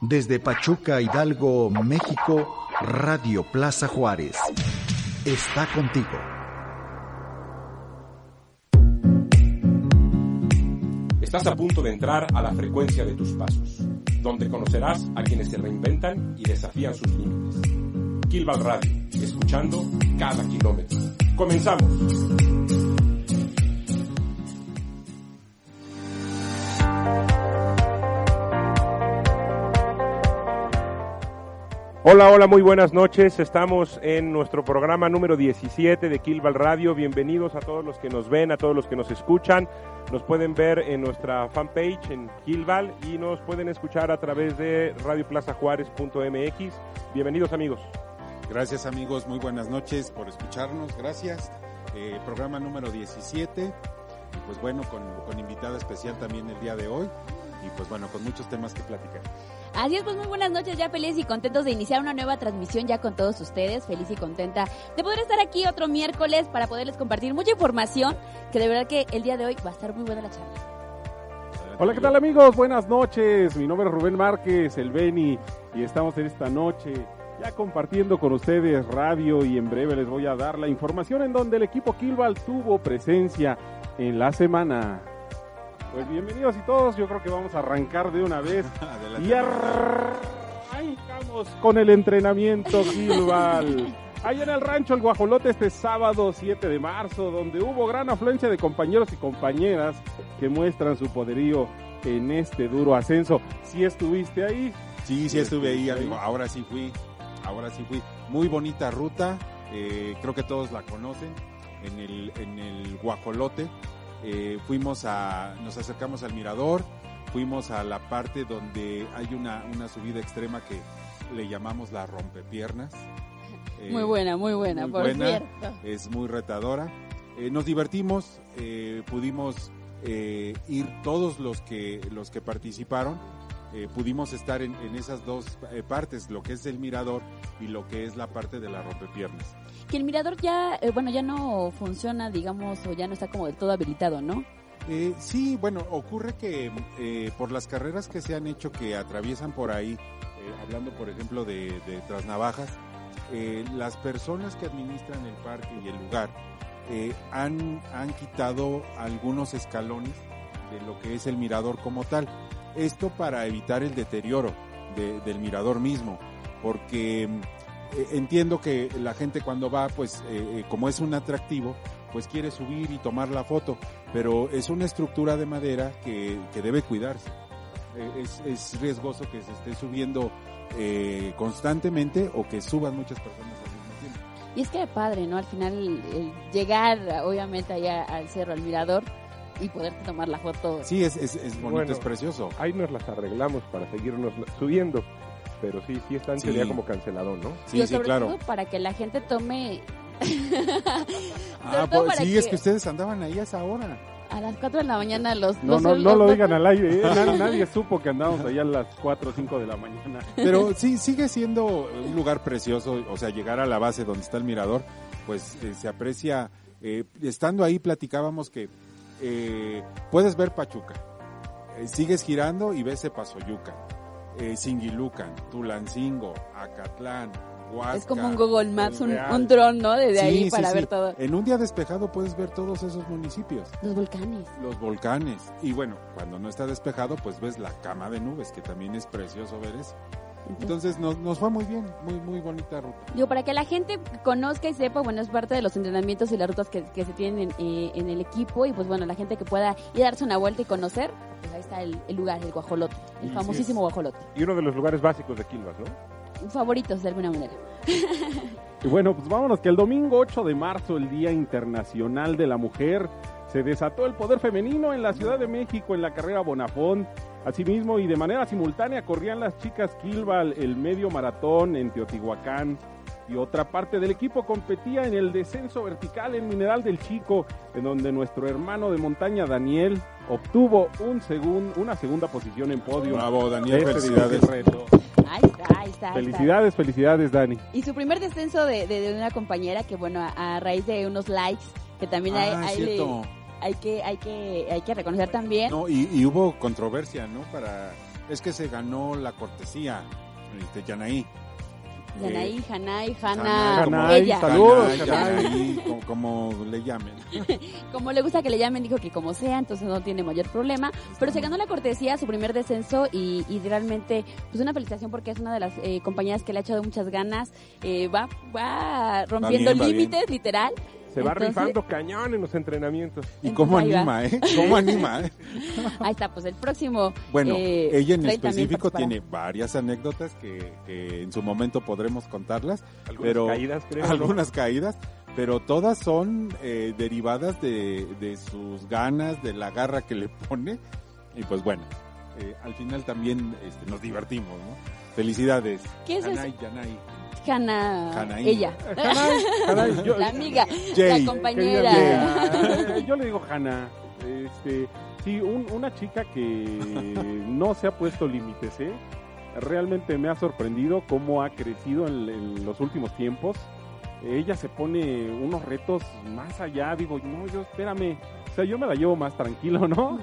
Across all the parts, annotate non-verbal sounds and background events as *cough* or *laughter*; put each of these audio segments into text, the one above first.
Desde Pachuca, Hidalgo, México, Radio Plaza Juárez. Está contigo. Estás a punto de entrar a la frecuencia de tus pasos, donde conocerás a quienes se reinventan y desafían sus límites. Kilval Radio, escuchando cada kilómetro. ¡Comenzamos! Hola, hola, muy buenas noches. Estamos en nuestro programa número 17 de Kilval Radio. Bienvenidos a todos los que nos ven, a todos los que nos escuchan. Nos pueden ver en nuestra fanpage en Kilval y nos pueden escuchar a través de radioplazajuárez.mx. Bienvenidos amigos. Gracias amigos, muy buenas noches por escucharnos. Gracias. Eh, programa número 17. Y pues bueno, con, con invitada especial también el día de hoy. Y pues bueno, con muchos temas que platicar. Así es, pues muy buenas noches, ya felices y contentos de iniciar una nueva transmisión ya con todos ustedes, feliz y contenta de poder estar aquí otro miércoles para poderles compartir mucha información, que de verdad que el día de hoy va a estar muy buena la charla. Hola, ¿qué tal amigos? Buenas noches, mi nombre es Rubén Márquez, el Beni, y estamos en esta noche ya compartiendo con ustedes radio y en breve les voy a dar la información en donde el equipo Kilval tuvo presencia en la semana. Pues bienvenidos y todos, yo creo que vamos a arrancar de una vez *laughs* y arrancamos con el entrenamiento Gilval. Ahí en el rancho El Guajolote este sábado 7 de marzo, donde hubo gran afluencia de compañeros y compañeras que muestran su poderío en este duro ascenso. ¿Sí estuviste ahí? Sí, sí estuve ahí, amigo. Ahora sí fui, ahora sí fui. Muy bonita ruta, eh, creo que todos la conocen, en el, en el Guajolote. Eh, fuimos a, nos acercamos al mirador, fuimos a la parte donde hay una, una subida extrema que le llamamos la rompepiernas. Eh, muy buena, muy buena, por cierto. Es muy retadora. Eh, nos divertimos, eh, pudimos eh, ir todos los que, los que participaron. Eh, pudimos estar en, en esas dos partes, lo que es el mirador y lo que es la parte de la rompepiernas. Que el mirador ya, eh, bueno, ya no funciona, digamos, o ya no está como del todo habilitado, ¿no? Eh, sí, bueno, ocurre que eh, por las carreras que se han hecho que atraviesan por ahí, eh, hablando por ejemplo de, de Trasnavajas, eh, las personas que administran el parque y el lugar han, han quitado algunos escalones de lo que es el mirador como tal. Esto para evitar el deterioro de- del mirador mismo, porque eh, entiendo que la gente cuando va, pues eh, eh, como es un atractivo, pues quiere subir y tomar la foto, pero es una estructura de madera que, que debe cuidarse. Eh, es, es riesgoso que se esté subiendo eh, constantemente o que suban muchas personas al mismo tiempo. Y es que padre, ¿no? Al final, el llegar, obviamente, allá al cerro, al mirador, y poder tomar la foto. Sí, es, es, es bonito, Bueno, es precioso. Ahí nos las arreglamos para seguirnos subiendo, pero sí, sí están Sí. sería como cancelado, ¿no? Sí, sí, sobre claro. todo para que la gente tome... *laughs* Ah, pues, sí, es que- ustedes andaban ahí a esa hora. A las 4 de la mañana los... No, los- no, no lo los- digan al aire, ¿eh? *laughs* nadie, nadie supo que andábamos allá a las 4 o 5 de la mañana. Pero sí, sigue siendo un lugar precioso, o sea, llegar a la base donde está el mirador, pues eh, se aprecia, eh, estando ahí platicábamos que eh, puedes ver Pachuca, eh, sigues girando y ves Epazoyuca, eh, Singilucan, Tulancingo, Acatlán, Huasca. Es como un Google Maps, un, un dron, ¿no? Desde Sí, ahí sí, para sí. ver todo. En un día despejado puedes ver todos esos municipios, Los volcanes. los volcanes, y bueno, cuando no está despejado, pues ves la cama de nubes, que también es precioso ver eso. Entonces nos, nos fue muy bien, muy muy bonita ruta. Digo, para que la gente conozca y sepa, bueno, es parte de los entrenamientos y las rutas que, que se tienen en, eh, en el equipo y pues bueno, la gente que pueda ir a darse una vuelta y conocer, pues ahí está el, el lugar, el guajolote, el Sí, famosísimo guajolote. Y uno de los lugares básicos de Quilmes, ¿no? Favoritos de alguna manera. *laughs* Y bueno, pues vámonos que el domingo 8 de marzo, el Día Internacional de la Mujer, se desató el poder femenino en la Ciudad de México en la carrera Bonafont. Asimismo, y de manera simultánea corrían las chicas Kilval el medio maratón en Teotihuacán. Y otra parte del equipo competía en el descenso vertical en Mineral del Chico, en donde nuestro hermano de montaña Daniel obtuvo un segun- una segunda posición en podio. Bravo, Daniel, de este felicidades. reto. Ahí está, ahí está. ahí Felicidades, felicidades, Dani. Y su primer descenso de, de- de una compañera que, bueno, a, a raíz de unos likes, que también hay, Ah, hay, cierto. Hay que, hay, que, hay que reconocer también. No, y, y hubo controversia, ¿no? Para es que se ganó la cortesía, este, Yanaí. Yanaí, Eh, Hanai, Hanna, ella. Saludos, como, como le llamen. *laughs* Como le gusta que le llamen, dijo que como sea, entonces no tiene mayor problema. Pero se ganó la cortesía, su primer descenso y, y realmente, pues una felicitación porque es una de las eh, compañeras que le ha echado muchas ganas. Eh, va, va rompiendo bien, va límites, literal. Se va Entonces- rifando cañón en los entrenamientos. Y cómo anima, ¿eh? ¿Cómo anima, eh? *laughs* Ahí está, pues el próximo. Bueno, eh, ella en específico tiene varias anécdotas que, que en su momento podremos contarlas, Algunas pero caídas, creo. ¿no? algunas caídas, pero todas son eh, derivadas de, de sus ganas, de la garra que le pone. Y pues bueno, eh, al final también este, nos divertimos, ¿no? Felicidades. ¿Qué es eso? Yanay, Yanay. Hanna, Hanaí. ella. Yo- La amiga, Jay. la compañera. Jay, yo le digo Hanna. Este, sí, un- una chica que no se ha puesto límites, ¿eh? Realmente me ha sorprendido cómo ha crecido en, en los últimos tiempos. Ella se pone unos retos más allá. Digo, no, yo espérame. O sea, yo me la llevo más tranquilo, ¿no?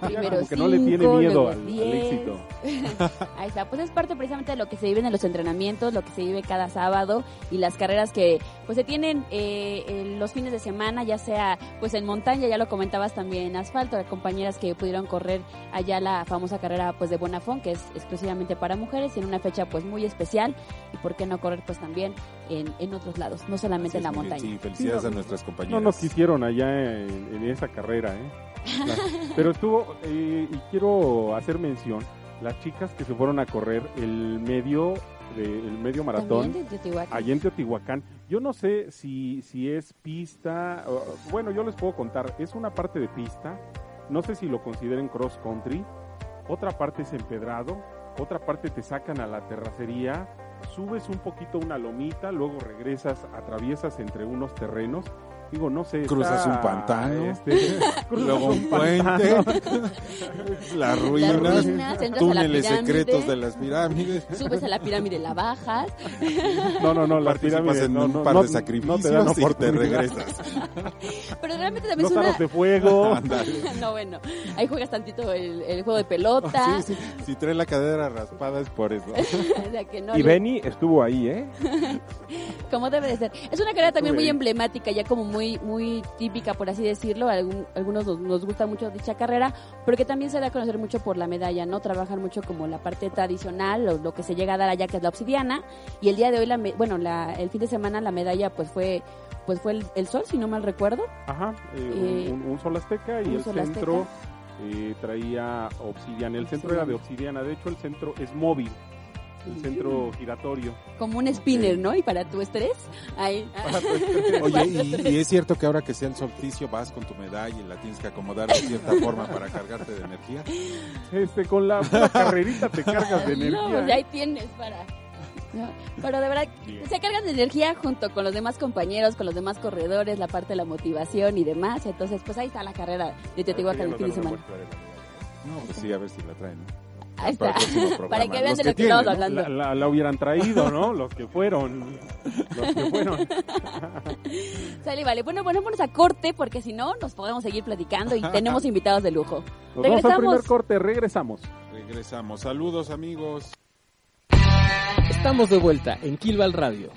Primero como que no le tiene miedo al, al éxito. *laughs* Ahí está, pues es parte precisamente de lo que se vive en los entrenamientos, lo que se vive cada sábado y las carreras que pues se tienen eh, en los fines de semana, ya sea pues en montaña, ya lo comentabas también en asfalto, de compañeras que pudieron correr allá la famosa carrera pues de Bonafón, que es exclusivamente para mujeres y en una fecha pues muy especial y por qué no correr pues también en, en otros lados, no solamente en la montaña. Sí, felicidades Sí, a nuestras compañeras. No nos quisieron allá en, en esa carrera, ¿eh? Pero estuvo, eh, y quiero hacer mención, las chicas que se fueron a correr el medio, de- el medio maratón, de Teotihuacán. allá en Teotihuacán. Yo no sé si, si es pista, bueno, yo les puedo contar, es una parte de pista, no sé si lo consideren cross country, otra parte es empedrado, otra parte te sacan a la terracería, subes un poquito una lomita, luego regresas, atraviesas entre unos terrenos. Digo, no sé. Cruzas está, un pantano, este, *laughs* cruzas Luego un puente, *laughs* las ruinas, ruinas, entras a la túneles secretos de las pirámides. Subes a la pirámide, la bajas. No, no, no, las Participas pirámides en no, un no, par no- de sacrificios no te dan y te regresas. *laughs* Pero realmente también Los es una... de fuego. No, bueno, ahí juegas tantito el, el juego de pelota. Sí, sí. Si trae la cadera raspada es por eso. o sea que no Y le- Benny estuvo ahí, ¿eh? como debe de ser. Es una carrera también muy emblemática, ya como muy muy típica, por así decirlo. Algunos nos, nos gusta mucho dicha carrera, pero que también se da a conocer mucho por la medalla, ¿no? Trabajan mucho como la parte tradicional, lo, lo que se llega a dar allá, que es la obsidiana. Y el día de hoy, la bueno, la, el fin de semana la medalla pues fue pues fue el, el sol, si no mal recuerdo. Ajá, eh, Eh, un, un sol azteca y el centro eh, traía obsidiana. El centro era de obsidiana, de hecho el centro es móvil, el centro giratorio. Como un spinner, ¿no? Y para tu estrés, ahí. *laughs* Oye, y, y es cierto que ahora que sea el solsticio vas con tu medalla y la tienes que acomodar de cierta forma para cargarte de energía. Este, con la, la carrerita te cargas de *laughs* No, energía. pues ahí tienes para. No, pero de verdad, se cargan de energía junto con los demás compañeros, con los demás corredores, la parte de la motivación y demás. Entonces, pues ahí está la carrera de Teotihuacán el fin de semana. No, pues sí, a ver si la traen. ¿no? Ahí Para está. *laughs* Para que vean Los de que lo que estamos hablando. La, la- la hubieran traído, ¿no? Los que fueron. Los que *laughs* fueron. Sale, vale. Bueno, ponémonos a corte porque si no, nos podemos seguir platicando y *laughs* tenemos invitados de lujo. Nos vamos al Regresamos. primer corte, regresamos. Regresamos. Saludos, amigos. Estamos de vuelta en Kilval Radio.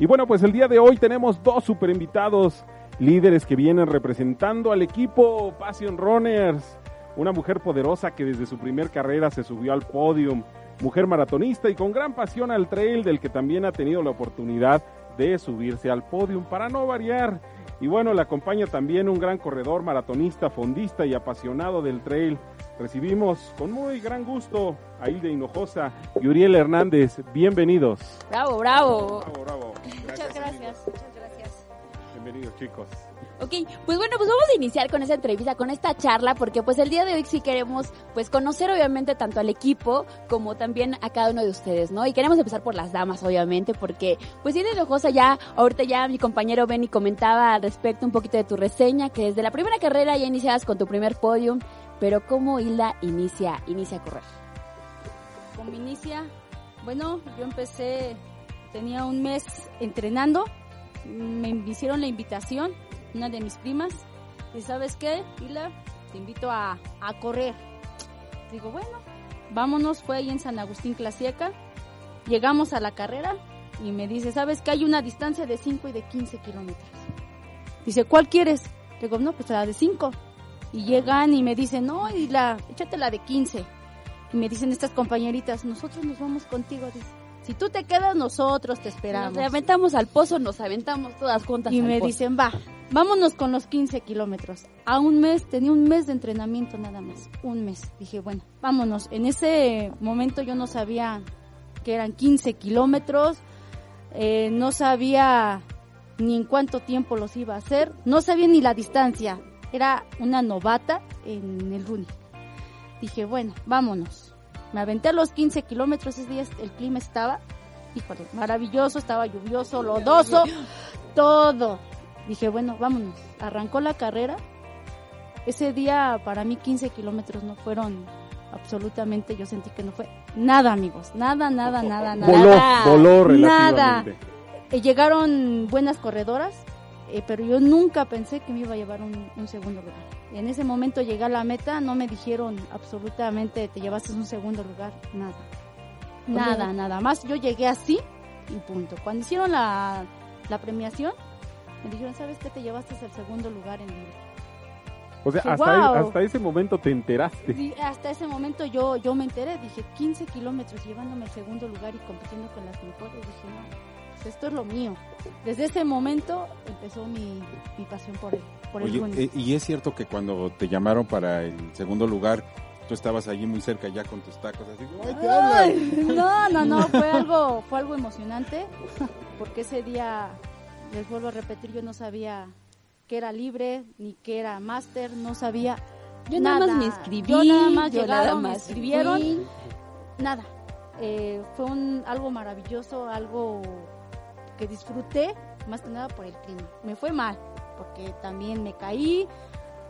Y bueno, pues el día de hoy tenemos dos super invitados, líderes que vienen representando al equipo Passion Runners. Una mujer poderosa que desde su primer carrera se subió al podium. Mujer maratonista y con gran pasión al trail del que también ha tenido la oportunidad de subirse al podium para no variar. Y bueno, le acompaña también un gran corredor, maratonista, fondista y apasionado del trail. Recibimos con muy gran gusto a Hilde Hinojosa y Uriel Hernández. Bienvenidos. Bravo, bravo. Bravo, bravo. Muchas gracias, muchas gracias. Bienvenidos, chicos. Ok, pues bueno, pues vamos a iniciar con esa entrevista, con esta charla, porque pues el día de hoy sí queremos pues conocer obviamente tanto al equipo como también a cada uno de ustedes, ¿no? Y queremos empezar por las damas, obviamente, porque pues Hilda Hinojosa ya, ahorita ya mi compañero Benny comentaba al respecto un poquito de tu reseña, que desde la primera carrera ya iniciadas con tu primer podium, pero ¿cómo Hilda inicia, inicia a correr? Como inicia, bueno, yo empecé, tenía un mes entrenando, me hicieron la invitación, una de mis primas, y ¿sabes qué, Hilda? Te invito a, a correr. Digo, bueno, vámonos, fue ahí en San Agustín Clasieca, llegamos a la carrera y me dice, ¿sabes que hay una distancia de 5 y de 15 kilómetros? Dice, ¿cuál quieres? Digo, no, pues la de 5. Y llegan y me dicen, no, y la, échate la de 15. Y me dicen estas compañeritas, nosotros nos vamos contigo. Dice, si tú te quedas, nosotros te esperamos. Nos aventamos al pozo, nos aventamos todas juntas. Y al me pozo. dicen, va, vámonos con los 15 kilómetros. A un mes, tenía un mes de entrenamiento nada más, un mes. Dije, bueno, vámonos. En ese momento yo no sabía que eran 15 kilómetros, eh, no sabía ni en cuánto tiempo los iba a hacer, no sabía ni la distancia. Era una novata en el running. Dije, bueno, vámonos. Me aventé los 15 kilómetros, ese día el clima estaba, híjole, maravilloso, estaba lluvioso, lodoso, todo. Dije, bueno, vámonos. Arrancó la carrera. Ese día para mí 15 kilómetros no fueron absolutamente, yo sentí que no fue nada, amigos. Nada, nada, nada, nada. Voló, Nada. voló Nada. relativamente. Eh, llegaron buenas corredoras, eh, pero yo nunca pensé que me iba a llevar un, un segundo lugar. En ese momento llegué a la meta, no me dijeron absolutamente te llevaste un segundo lugar, nada. Nada, nada más. Yo llegué así y punto. Cuando hicieron la, la premiación, me dijeron, ¿sabes qué? Te llevaste el segundo lugar en libre. O sea, Dije, hasta, hasta ese momento te enteraste. Sí, hasta ese momento yo, yo me enteré, dije 15 kilómetros llevándome el segundo lugar y compitiendo con las mejores. Dije, no, esto es lo mío. Desde ese momento empezó mi, mi pasión por el, por el Oye, running. eh, y es cierto que cuando te llamaron para el segundo lugar, tú estabas allí muy cerca ya con tus tacos, así, ¡ay, hablan! Ay, no, no, no, fue algo, fue algo emocionante, *laughs* porque ese día, les vuelvo a repetir, yo no sabía que era libre, ni que era máster, no sabía Yo nada, nada. más me inscribí. Yo nada más yo llegaron, nada me más inscribieron. fui. nada. Eh, fue un, algo maravilloso, algo que disfruté, más que nada por el clima. Me fue mal, porque también me caí,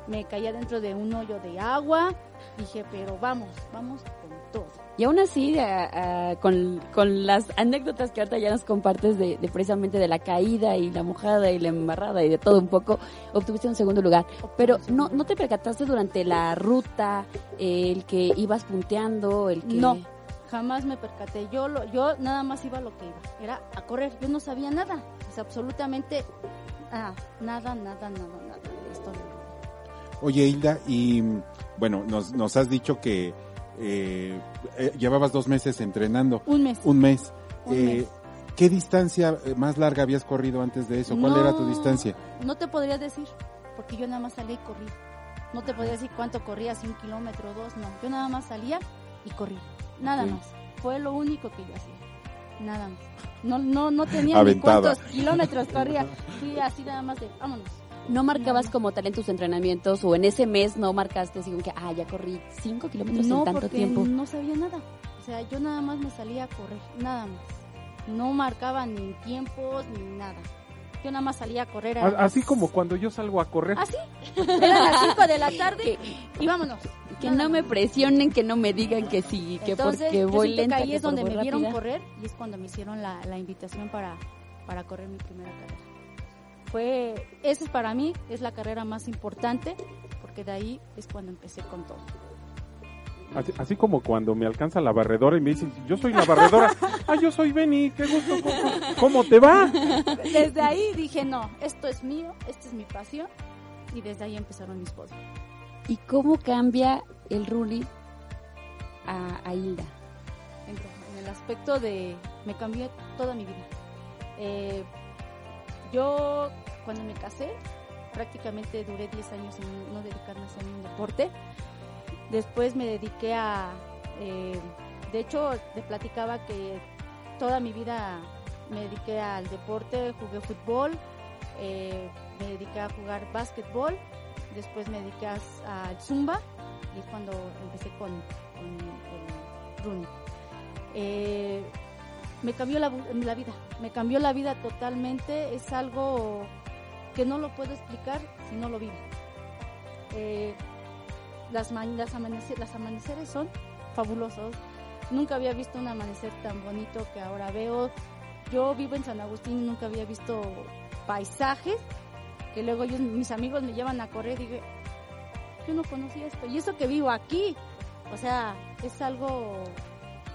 me caía dentro de un hoyo de agua. Dije, pero vamos, vamos con todo. Y aún así, ah, ah, con, con las anécdotas que ahorita ya nos compartes de, de precisamente de la caída y la mojada y la embarrada y de todo un poco, obtuviste un segundo lugar. Pero no, no te percataste durante la ruta, el que ibas punteando, el que... No, jamás me percaté. Yo, lo, yo nada más iba a lo que iba. Era a correr. Yo no sabía nada. Sea, absolutamente ah, nada, nada, nada, nada. de esto no. Oye, Hilda, y bueno, nos, nos has dicho que eh, eh, llevabas dos meses entrenando, Un mes. un mes. Un Eh, mes. ¿Qué distancia eh, más larga habías corrido antes de eso? ¿Cuál No, era tu distancia? No te podría decir, porque yo nada más salía y corrí. No te podría decir cuánto corría, si un kilómetro o dos, no. Yo nada más salía y corrí. Nada más. Fue lo único que yo hacía. Nada más. No, no, no tenía ni cuántos kilómetros corría. *laughs* Fui así nada más de, vámonos. ¿No marcabas como tal en tus entrenamientos o en ese mes no marcaste así como que, ah, ya corrí cinco kilómetros No, en tanto porque tiempo? no sabía nada. O sea, yo nada más me salía a correr, nada más. No marcaba ni tiempos ni nada. Yo nada más salía a correr. a las- Así como cuando yo salgo a correr. ¿Ah, sí? Eran las 5 de la tarde y vámonos. Que Nada no me presionen, que no me digan que sí, que Entonces, porque yo voy siento lenta. que ahí que es donde voy me vieron rápida. correr y es cuando me hicieron la, la invitación para, para correr mi primera carrera. Fue, esa es para mí, es la carrera más importante porque de ahí es cuando empecé con todo. Así, así como cuando me alcanza la barredora y me dicen, yo soy la barredora. *laughs* ah, yo soy Benny, qué gusto. ¿Cómo, cómo te va? Desde ahí dije, no, esto es mío, esta es mi pasión y desde ahí empezaron mis podios. ¿Y cómo cambia el Ruli a, a Hilda? en, en el aspecto de me cambió toda mi vida. Eh, yo cuando me casé prácticamente duré 10 años en no dedicarme a hacer un deporte Después me dediqué a, eh, de hecho, te platicaba que toda mi vida me dediqué al deporte, jugué fútbol, eh, me dediqué a jugar básquetbol, después me dediqué al zumba y cuando empecé con, con el running. Eh, me cambió la, vida, me cambió la vida totalmente, es algo que no lo puedo explicar si no lo vivo. Las, las, las amaneceres son fabulosos, nunca había visto un amanecer tan bonito que ahora veo. Yo vivo en San Agustín nunca había visto paisajes que luego ellos, mis amigos me llevan a correr y digo, yo no conocía esto. Y eso que vivo aquí, o sea, es algo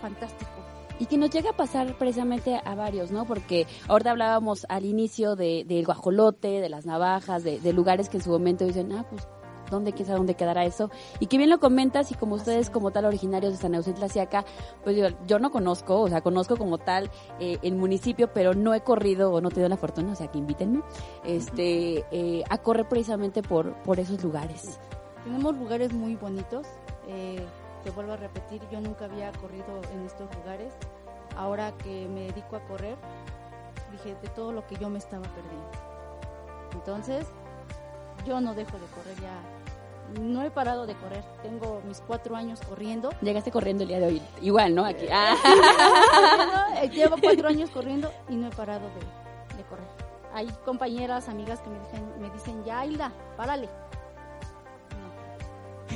fantástico. Y que nos llega a pasar precisamente a varios, ¿no? Porque ahorita hablábamos al inicio de, del guajolote, de las navajas, de, de lugares que en su momento dicen, ah, pues, ¿dónde, quién sabe dónde quedará eso? Y que bien lo comentas y como ustedes como tal originarios de San Agustín Tlaxiaca, pues yo, yo no conozco, o sea, conozco como tal eh, el municipio, pero no he corrido o no tenido la fortuna, o sea, que invítenme, este, eh, a correr precisamente por, por esos lugares. Tenemos lugares muy bonitos. eh, te vuelvo a repetir, yo nunca había corrido en estos lugares. Ahora que me dedico a correr, dije de todo lo que yo me estaba perdiendo. Entonces, yo no dejo de correr ya. No he parado de correr. Tengo mis cuatro años corriendo. Llegaste corriendo el día de hoy, igual, ¿no? Aquí. Ah. *laughs* Eh, Llevo cuatro años corriendo y no he parado de, de correr. Hay compañeras, amigas que me dicen, me dicen ya, Hilda, párale.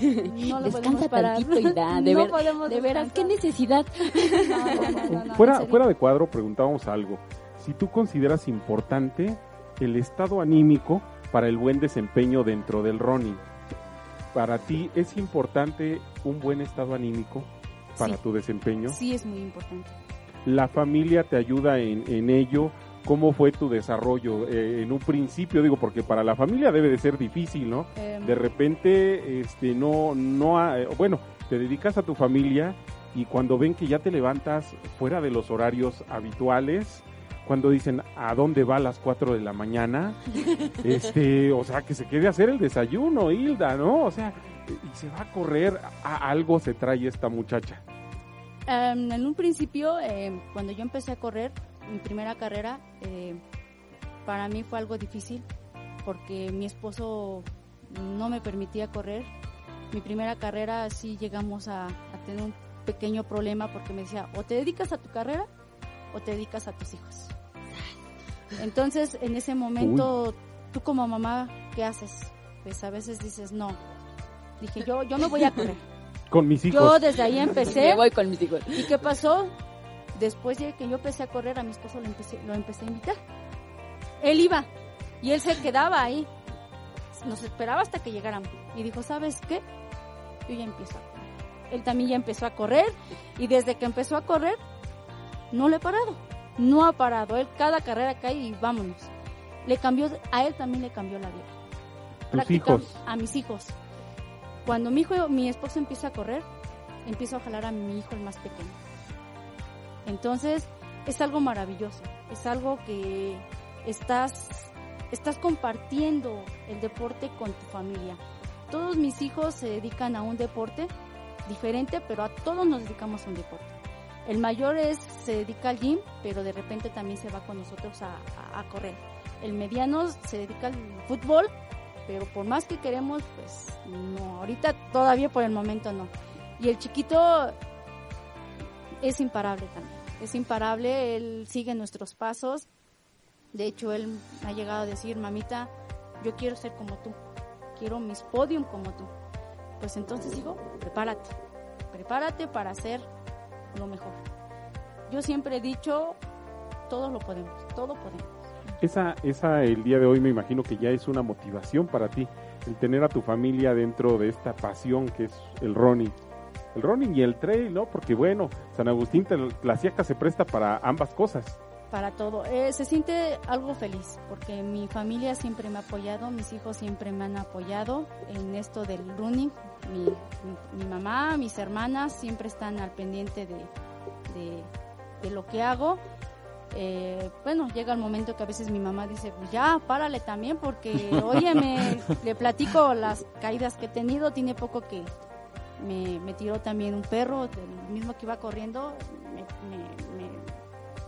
No, no lo Descansa podemos parar. tantito y da, *laughs* de, No ver- podemos de veras, qué necesidad. *laughs* No, no, no, no, no, fuera, fuera de cuadro, preguntábamos algo. Si tú consideras importante el estado anímico para el buen desempeño dentro del running, para ti es importante un buen estado anímico para Sí. tu desempeño. Sí, es muy importante. La familia te ayuda en, en ello. ¿Cómo fue tu desarrollo eh, en un principio? Digo, porque para la familia debe de ser difícil, ¿no? Em, de repente este no no ha- eh, bueno te dedicas a tu familia y cuando ven que ya te levantas fuera de los horarios habituales cuando dicen a dónde va a las 4 de la mañana *laughs* este o sea que se quede a hacer el desayuno Hilda no o sea y se va a correr a algo se trae esta muchacha em, en un principio, em, cuando yo empecé a correr, mi primera carrera, eh, para mí fue algo difícil porque mi esposo no me permitía correr. Mi primera carrera sí llegamos a, a tener un pequeño problema porque me decía, o te dedicas a tu carrera o te dedicas a tus hijos. Entonces, en ese momento, tú como mamá, ¿qué haces? Pues a veces dices, no. Dije, yo, yo no voy a correr. *laughs* con mis hijos Yo desde ahí *laughs* empecé. Me voy con mis hijos. ¿Y qué pasó? Después de que yo empecé a correr, a mi esposo lo empecé, lo empecé a invitar. Él iba y él se quedaba ahí. Nos esperaba hasta que llegáramos. Y dijo, ¿sabes qué? Yo ya empiezo a correr. Él también ya empezó a correr y desde que empezó a correr, no le he parado. No ha parado. Él cada carrera cae y vámonos. Le cambió, a él también le cambió la vida. tus hijos A mis hijos. Cuando mi hijo, mi esposo empieza a correr, empiezo a jalar a mi hijo el más pequeño. Entonces, es algo maravilloso. Es algo que estás, estás compartiendo el deporte con tu familia. Todos mis hijos se dedican a un deporte diferente, pero a todos nos dedicamos a un deporte. El mayor es, se dedica al gym, pero de repente también se va con nosotros a, correr. El mediano se dedica al fútbol, pero por más que queremos, pues no, ahorita todavía por el momento no. Y el chiquito es imparable también, es imparable, él sigue nuestros pasos. De hecho, él ha llegado a decir, mamita, yo quiero ser como tú, quiero mis podium como tú. Pues entonces hijo, prepárate, prepárate para hacer lo mejor. Yo siempre he dicho, todo lo podemos, todo podemos. esa esa el día de hoy me imagino que ya es una motivación para ti el tener a tu familia dentro de esta pasión que es el running el running y el trail no porque bueno San Agustín Tlaxiaca se presta para ambas cosas para todo. Eh, se siente algo feliz porque mi familia siempre me ha apoyado, mis hijos siempre me han apoyado en esto del running. Mi, mi- mi mamá, mis hermanas siempre están al pendiente de, de- de lo que hago. Eh, bueno, llega el momento que a veces mi mamá dice, pues ya, párale también porque, *laughs* óyeme, le platico las caídas que he tenido, tiene poco que, me, me tiró también un perro, el mismo que iba corriendo, me, me- me-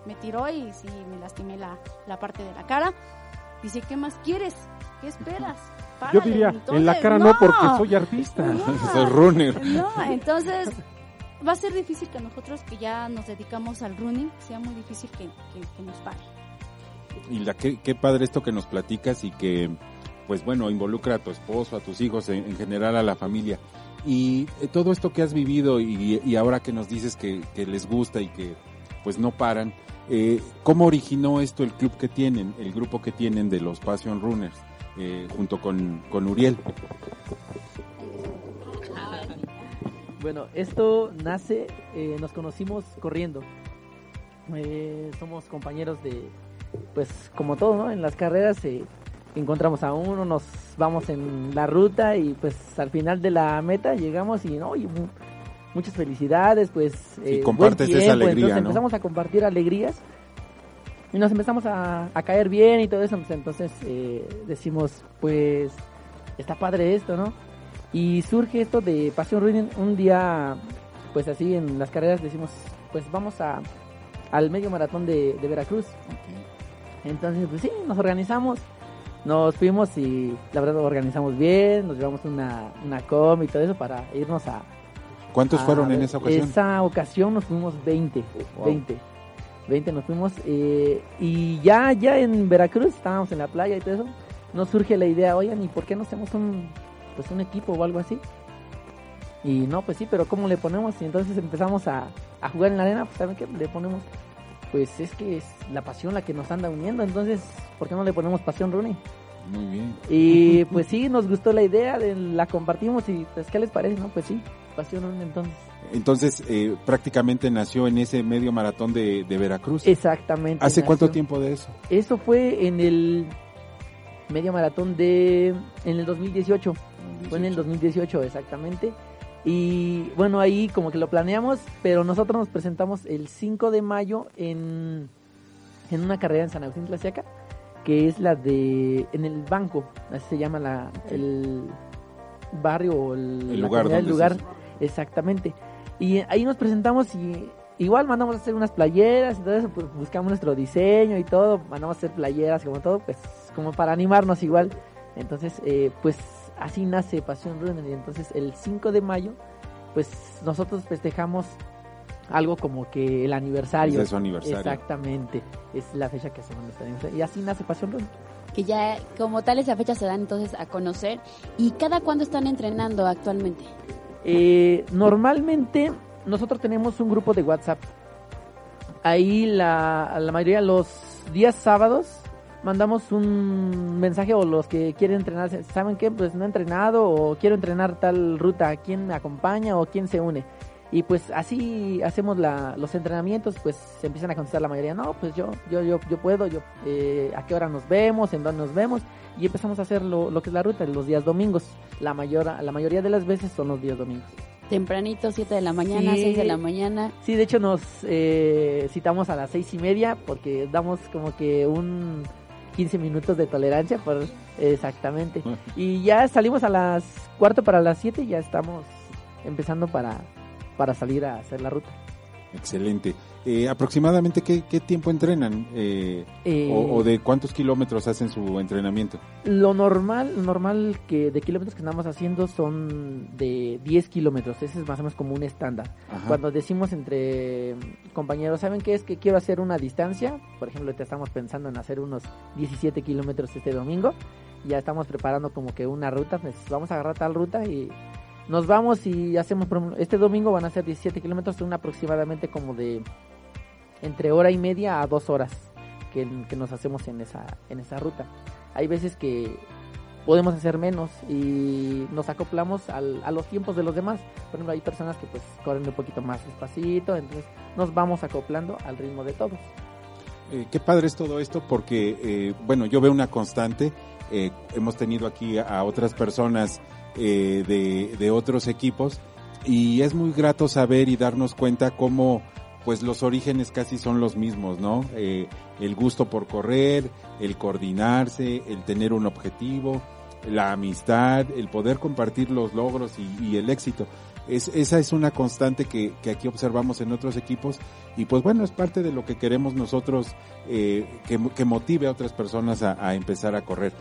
me tiró y sí, me lastimé la, la parte de la cara. Dice, ¿qué más quieres? ¿Qué esperas? Yo Párale". diría, en la cara no, porque soy artista. No. *laughs* Soy runner. No, entonces va a ser difícil que nosotros que ya nos dedicamos al running, sea muy difícil que, que- nos pare. Y la, qué, qué padre esto que nos platicas y que, pues bueno, involucra a tu esposo, a tus hijos, en, en general a la familia. Y eh, todo esto que has vivido y, y ahora que nos dices que, que les gusta y que pues no paran, eh, ¿cómo originó esto el club que tienen, el grupo que tienen de los Passion Runners, eh, junto con, con Uriel? Bueno, esto nace, eh, nos conocimos corriendo. Eh, somos compañeros de, pues como todo, ¿no? En las carreras eh, encontramos a uno, nos vamos en la ruta y pues al final de la meta llegamos y, ¿no? Y muchas felicidades, pues... Sí, eh, compartes esa alegría, Entonces ¿no? empezamos a compartir alegrías y nos empezamos a, a caer bien y todo eso. Entonces eh, decimos, pues está padre esto, ¿no? Y surge esto de Pasión Running un día, pues así en las carreras decimos, pues vamos a al medio maratón de, de Veracruz. Entonces, pues sí, nos organizamos, nos fuimos y la verdad organizamos bien, nos llevamos una, una com y todo eso para irnos a... ¿Cuántos a fueron en esa ocasión? Esa ocasión nos fuimos 20, Wow. 20. 20 nos fuimos eh, y ya ya en Veracruz estábamos en la playa y todo eso nos surge la idea oigan y por qué no hacemos un pues un equipo o algo así. Y no pues sí pero cómo le ponemos y entonces empezamos a, a jugar en la arena. Pues saben qué le ponemos pues es que es la pasión la que nos anda uniendo. Entonces por qué no le ponemos pasión running Muy bien. y *laughs* pues sí nos gustó la idea de la compartimos y pues qué les parece no pues sí pasión running entonces. Entonces, eh, prácticamente nació en ese medio maratón de, de Veracruz. exactamente ¿Hace cuánto tiempo de eso? Eso fue en el medio maratón de en el 2018. Fue en el 2018 exactamente. Y bueno, ahí como que lo planeamos, pero nosotros nos presentamos el 5 de mayo en, en una carrera en San Agustín Tlaxiaca, que es la de en el banco, así se llama la el barrio o el, lugar se- exactamente. Y ahí nos presentamos y igual mandamos a hacer unas playeras eso, pues buscamos nuestro diseño y todo, mandamos a hacer playeras como todo, pues como para animarnos igual. Entonces, eh, pues así nace Pasión Runner y entonces el 5 de mayo, pues nosotros festejamos algo como que el aniversario. Es de su aniversario. Exactamente, es la fecha que hacemos nuestro aniversario. Y así nace Pasión Runner. Que ya como tal esa fecha se dan entonces a conocer. ¿Y cada cuándo están entrenando actualmente? Eh, normalmente nosotros tenemos un grupo de WhatsApp. Ahí la, la mayoría los días sábados mandamos un mensaje o los que quieren entrenar, ¿saben qué? Pues no he entrenado o quiero entrenar tal ruta, ¿quién me acompaña o quién se une? Y pues así hacemos la, los entrenamientos, pues se empiezan a contestar la mayoría, no, pues yo, yo, yo, yo puedo, yo, eh, a qué hora nos vemos, en dónde nos vemos, y empezamos a hacer lo, lo que es la ruta, los días domingos. La, mayor, la mayoría de las veces son los días domingos. Tempranito, 7 de la mañana, Sí. 6 de la mañana. Sí, de hecho nos eh, citamos a las seis y media porque damos como que un 15 minutos de tolerancia por exactamente. Y ya salimos a las cuarto para las 7 y ya estamos empezando para, para salir a hacer la ruta. Excelente. Eh, ¿Aproximadamente qué, qué tiempo entrenan? Eh, Eh, o, o de cuántos kilómetros hacen su entrenamiento? Lo normal, lo normal que de kilómetros que andamos haciendo son de 10 kilómetros. Ese es más o menos como un estándar. Ajá. Cuando decimos entre compañeros, ¿saben qué es que quiero hacer una distancia? Por ejemplo, te estamos pensando en hacer unos 17 kilómetros este domingo. Ya estamos preparando como que una ruta, pues vamos a agarrar tal ruta y nos vamos y hacemos, este domingo van a ser 17 kilómetros, son aproximadamente como de entre hora y media a dos horas que, que nos hacemos en esa, en esa ruta. Hay veces que podemos hacer menos y nos acoplamos al- a los tiempos de los demás. Por ejemplo, hay personas que pues corren un poquito más despacito, entonces nos vamos acoplando al ritmo de todos. Eh, qué padre es todo esto porque, eh, bueno, yo veo una constante. eh, hemos tenido aquí a otras personas eh, de, de otros equipos y es muy grato saber y darnos cuenta cómo pues los orígenes casi son los mismos, ¿no? Eh, el gusto por correr, el coordinarse, el tener un objetivo, la amistad, el poder compartir los logros y, el éxito. Es, esa es una constante que, que aquí observamos en otros equipos y pues bueno, es parte de lo que queremos nosotros eh, que, que motive a otras personas a empezar a correr.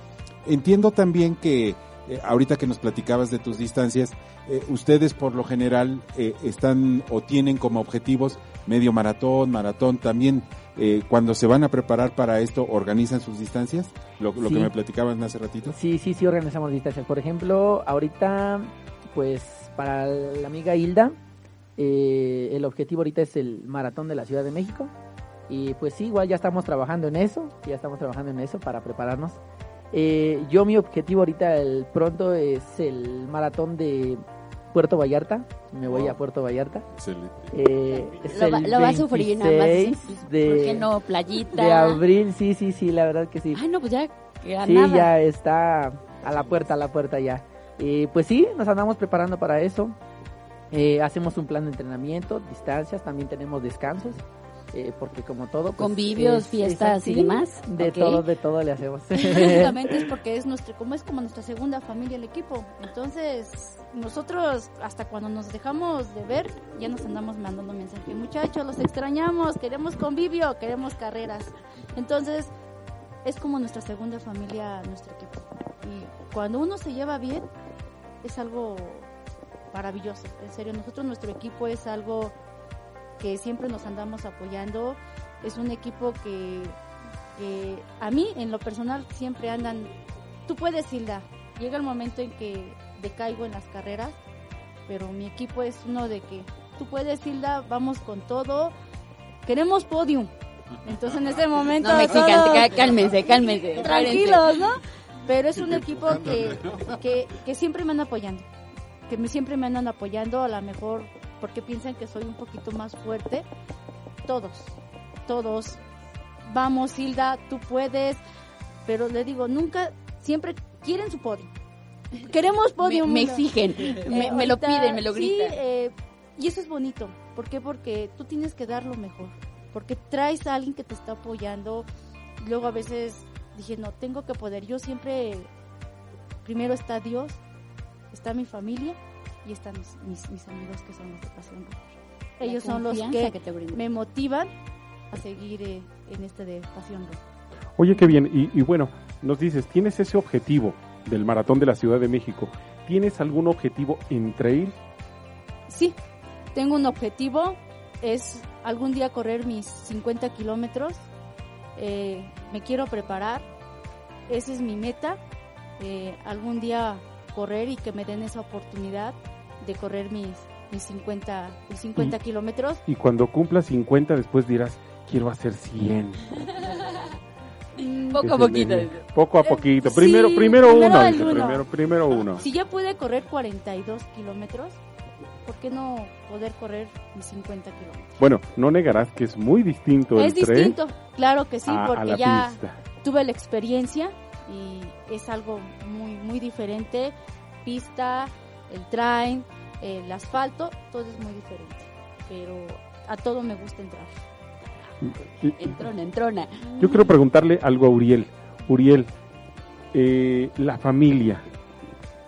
Entiendo también que eh, ahorita que nos platicabas de tus distancias, eh, ustedes por lo general eh, están o tienen como objetivos medio maratón, maratón, también eh, cuando se van a preparar para esto, ¿organizan sus distancias? Lo, lo Sí. que me platicaban hace ratito. Sí, sí, sí organizamos distancias. Por ejemplo, ahorita, pues para la amiga Hilda, el objetivo ahorita es el maratón de la Ciudad de México. Y pues sí, igual ya estamos trabajando en eso, ya estamos trabajando en eso para prepararnos. Eh, yo mi objetivo ahorita el pronto es el maratón de Puerto Vallarta. Me voy Wow. a Puerto Vallarta. Excelente. Eh, Lo, va, el lo va a sufrir nada más. 26 de... ¿Por qué de, no? Playita. de abril, sí, sí, sí, la verdad que sí. Ay, no, pues ya. que a Sí, nada. ya está a la puerta, a la puerta ya. Eh, pues sí, nos andamos preparando para eso. Eh, hacemos un plan de entrenamiento, distancias, también tenemos descansos. Eh, porque como todo... pues, Convivios, es- fiestas así, y demás. De Ok. todo, de todo le hacemos. *laughs* *laughs* Justamente es porque es nuestro, como es como nuestra segunda familia el equipo. Entonces, nosotros hasta cuando nos dejamos de ver, ya nos andamos mandando mensajes. Muchachos, los extrañamos, queremos convivio, queremos carreras. Entonces, es como nuestra segunda familia nuestro equipo. Y cuando uno se lleva bien, es algo maravilloso. En serio, nosotros nuestro equipo es algo que siempre nos andamos apoyando. Es un equipo que, que a mí, en lo personal, siempre andan. Tú puedes, Hilda. Llega el momento en que decaigo en las carreras, pero mi equipo es uno de que tú puedes, Hilda, vamos con todo. Queremos podium. Entonces, en ese momento. No, mexican, todos- cá- cálmense, cálmense. *laughs* tranquilos, ¿no? Pero es un equipo que, que, que siempre me andan apoyando, que me, siempre me andan apoyando, a lo mejor porque piensan que soy un poquito más fuerte. Todos, todos. Vamos, Hilda, tú puedes. Pero le digo, nunca, siempre quieren su podio. Queremos Me, podio. me Hilda. exigen, me, Eh, me lo ahorita, piden, me lo sí, gritan. eh, y eso es bonito. ¿Por qué? Porque tú tienes que dar lo mejor. Porque traes a alguien que te está apoyando. Luego a veces dije, no, tengo que poder. Yo siempre, primero está Dios, está mi familia y están mis, mis, mis amigos que son los de Pasión Roja. La Ellos son los que, te brindan. me motivan a seguir eh, en este de Pasión Roja. Oye, qué bien. Y, y bueno, nos dices, tienes ese objetivo del maratón de la Ciudad de México. ¿Tienes algún objetivo en trail? Sí, tengo un objetivo, es algún día correr mis 50 kilómetros. Eh, me quiero preparar, esa es mi meta. eh, algún día correr y que me den esa oportunidad de correr mis, mis 50, mis 50 Y- kilómetros. Y cuando cumplas 50 después dirás, quiero hacer 100. *laughs* Mm, Poco a poquito. meme. Poco a Eh, poquito. sí, Primero, primero, primero uno. uno. Primero, primero uno. Si ya pude correr 42 kilómetros, ¿por qué no poder correr mis 50 kilómetros? Bueno, no negarás que es muy distinto Es el distinto, claro que sí, a, a porque la ya pista. tuve la experiencia y es algo muy muy diferente. Pista, el train, el asfalto, todo es muy diferente. Pero a todo me gusta entrar. Y- Entrona, entrona. Yo quiero preguntarle algo a Uriel. Uriel, eh, la familia.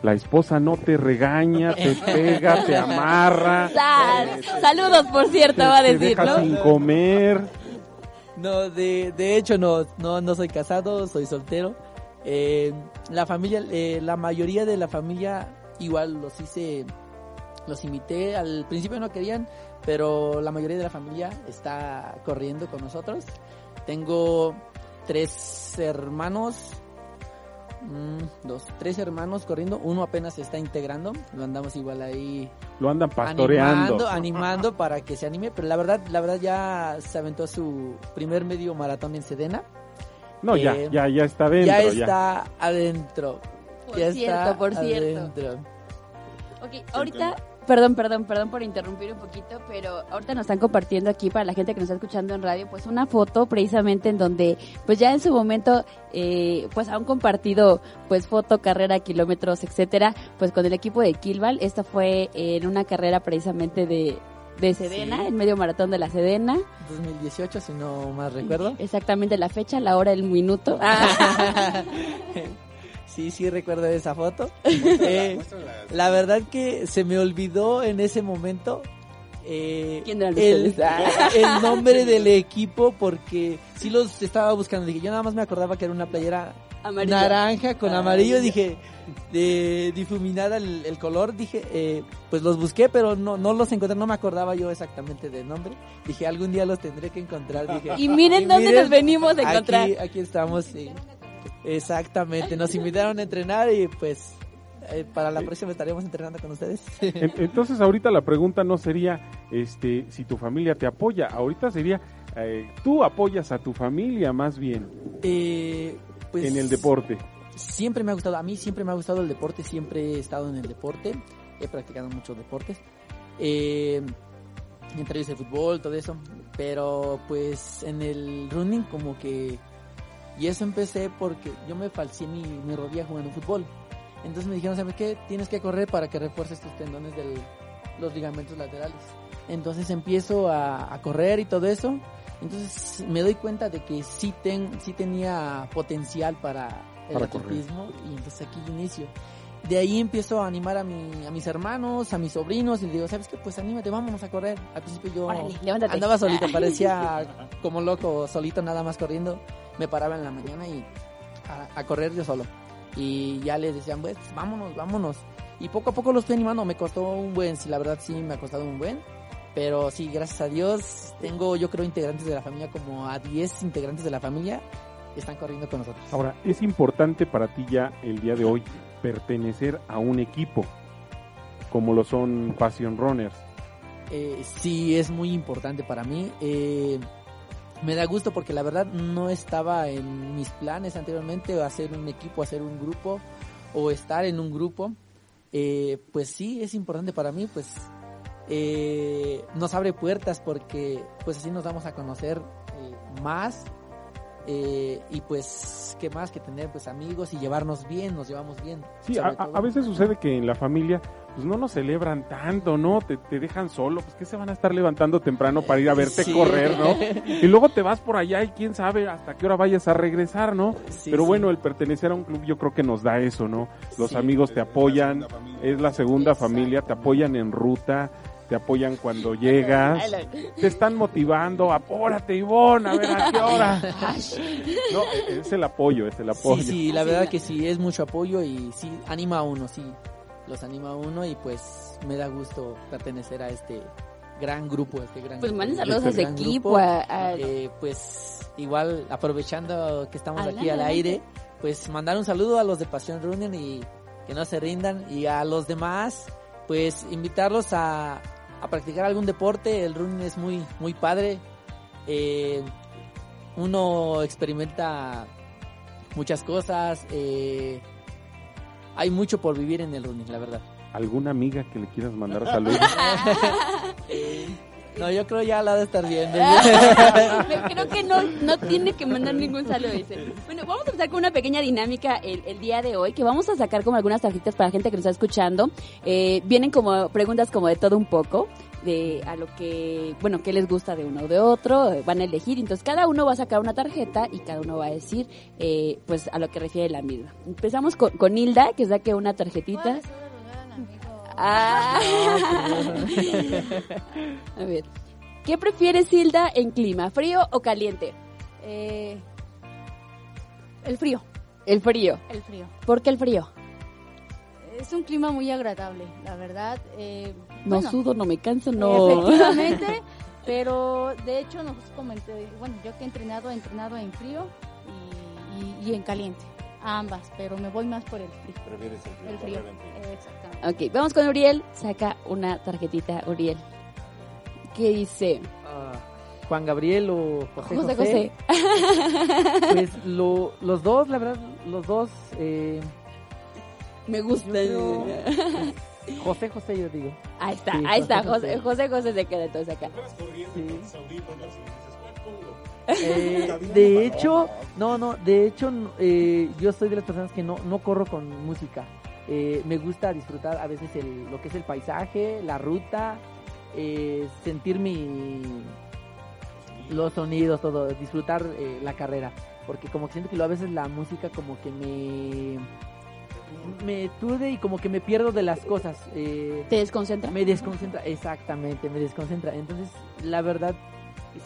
La esposa no te regaña, te *laughs* pega, te amarra, Sal- Saludos, por cierto, te, va a te decir, deja ¿no? sin comer. No, de, de hecho no, no, no soy casado, soy soltero. Eh, la familia, eh, la mayoría de la familia igual los hice, los invité. Al principio no querían, pero la mayoría de la familia está corriendo con nosotros. Tengo tres hermanos, mm, dos, tres hermanos corriendo. Uno apenas se está integrando. Lo andamos igual ahí Lo andan pastoreando. animando, animando *laughs* para que se anime, pero la verdad, la verdad ya se aventó su primer medio maratón en Sedena. No, ya, Eh, ya, ya está dentro. ya ya. está adentro. Por ya cierto, está por cierto. adentro. Ok, ahorita, perdón, perdón, perdón por interrumpir un poquito, pero ahorita nos están compartiendo aquí para la gente que nos está escuchando en radio, pues una foto precisamente en donde, pues ya en su momento, eh, pues han compartido, pues foto, carrera, kilómetros, etcétera, pues con el equipo de Kilval. Esta fue en una carrera precisamente de, de Sedena, Sí. el medio maratón de la Sedena. 2018, si no más recuerdo. Exactamente la fecha, la hora, el minuto. *laughs* *laughs* Sí, sí recuerdo esa foto. *laughs* Eh, la verdad que se me olvidó en ese momento eh, ¿Quién el, ustedes? el nombre del equipo porque sí los estaba buscando. Dije, yo nada más me acordaba que era una playera Amarillo. naranja con Ah, amarillo. Dije, de difuminada el, el color. Dije, eh, pues los busqué, pero no, no los encontré. No me acordaba yo exactamente del nombre. Dije, algún día los tendré que encontrar. Dije, Y miren dónde nos venimos a encontrar. Aquí, aquí estamos, sí. Exactamente, nos invitaron a entrenar y pues eh, para la próxima estaremos entrenando con ustedes. En- Entonces ahorita la pregunta no sería este si tu familia te apoya, ahorita sería eh, tú apoyas a tu familia más bien Eh, pues, en el deporte. Siempre me ha gustado, a mí siempre me ha gustado el deporte, siempre he estado en el deporte, he practicado muchos deportes, eh, entre ellos el fútbol, todo eso, pero pues en el running como que, y eso empecé porque yo me falseé mi, mi rodilla jugando fútbol, entonces me dijeron, ¿sabes qué? Tienes que correr para que refuerces tus tendones de los ligamentos laterales. Entonces empiezo a, a correr y todo eso. Entonces me doy cuenta de que sí, ten, sí tenía potencial para el Para correr. atletismo y entonces aquí inicio. De ahí empiezo a animar a, mi, a mis hermanos, a mis sobrinos y les digo, ¿sabes qué? Pues anímate, vámonos a correr. Al principio yo Órale, andaba solito, *laughs* parecía como loco, solito nada más corriendo. Me paraba en la mañana y a, a correr yo solo. Y ya les decían, pues vámonos, vámonos. Y poco a poco los fui animando, me costó un buen, sí, la verdad sí me ha costado un buen. Pero sí, gracias a Dios, tengo yo creo integrantes de la familia, como a 10 integrantes de la familia están corriendo con nosotros. Ahora, es importante para ti ya el día de hoy pertenecer a un equipo como lo son Passion Runners. Eh, sí, es muy importante para mí. Eh, me da gusto porque la verdad no estaba en mis planes anteriormente hacer un equipo, hacer un grupo o estar en un grupo. Eh, pues sí, es importante para mí, pues eh, nos abre puertas porque pues así nos vamos a conocer eh, más eh, y pues qué más que tener pues amigos y llevarnos bien, nos llevamos bien. Sí, a, veces sucede que en la familia pues no nos celebran tanto, ¿no? Te, te dejan solo, pues que se van a estar levantando temprano para ir a verte Sí. correr, ¿no? *laughs* Y luego te vas por allá y quién sabe hasta qué hora vayas a regresar, ¿no? Sí, Pero sí. bueno, el pertenecer a un club yo creo que nos da eso, ¿no? Los Sí. amigos te apoyan, segunda familia. es la segunda familia, te apoyan en ruta, te apoyan cuando llegas, te están motivando, apúrate Ivonne, a ver a qué hora. *laughs* No, es el apoyo, es el apoyo. Sí, sí, la verdad que sí, es mucho apoyo y sí, anima a uno, sí, los anima a uno y pues me da gusto pertenecer a este gran grupo, este gran Pues grupo, manden este saludos a su gran equipo. grupo. a- a- Eh, pues igual aprovechando que estamos aquí al aire, pues mandar un saludo a los de Pasión Running y que no se rindan y a los demás, pues invitarlos a, a practicar algún deporte, el running es muy, muy padre, Eh, uno experimenta muchas cosas, eh, hay mucho por vivir en el running, la verdad. ¿Alguna amiga que le quieras mandar saludos? *laughs* *laughs* No, yo creo ya la de estar viendo. *laughs* *laughs* Creo que no, no tiene que mandar ningún saludo, dice. Bueno, vamos a empezar con una pequeña dinámica el, el día de hoy, que vamos a sacar como algunas tarjetas para la gente que nos está escuchando. Eh, vienen como preguntas como de todo un poco, de a lo que, bueno, qué les gusta de uno o de otro, eh, van a elegir. Entonces cada uno va a sacar una tarjeta y cada uno va a decir, eh, pues, a lo que refiere la misma. Empezamos con, con Hilda, que saque una tarjetita. Ah. *laughs* A ver. ¿Qué prefieres, Hilda, en clima? ¿Frío o caliente? Eh, el frío, El frío. el frío. ¿Por qué el frío? Es un clima muy agradable, la verdad. eh, No bueno, sudo, no me canso, no. Efectivamente, *laughs* pero de hecho nos comenté, bueno, yo que he entrenado, he entrenado en frío y, y- y en caliente, ambas, pero me voy más por el frío. Prefieres el frío, El frío, correr en frío. exactamente. Ok, vamos con Uriel. Saca una tarjetita, Uriel. ¿Qué dice? Ah, Juan Gabriel o José José José. José. *laughs* Pues lo- los dos, la verdad, los dos. Eh, Me gusta. yo creo- José José, yo digo. Ahí está, Sí, ahí está. José José, José José se queda entonces acá. Sí. Eh, de hecho, no, no, de hecho, eh, yo soy de las personas que no, no corro con música. Eh, me gusta disfrutar a veces el, lo que es el paisaje, la ruta, eh, sentir mi, los sonidos, todo, disfrutar eh, la carrera. Porque como que siento que a veces la música como que me, me tude y como que me pierdo de las cosas. Eh, ¿Te desconcentra? me desconcentra, exactamente, me desconcentra. Entonces, la verdad,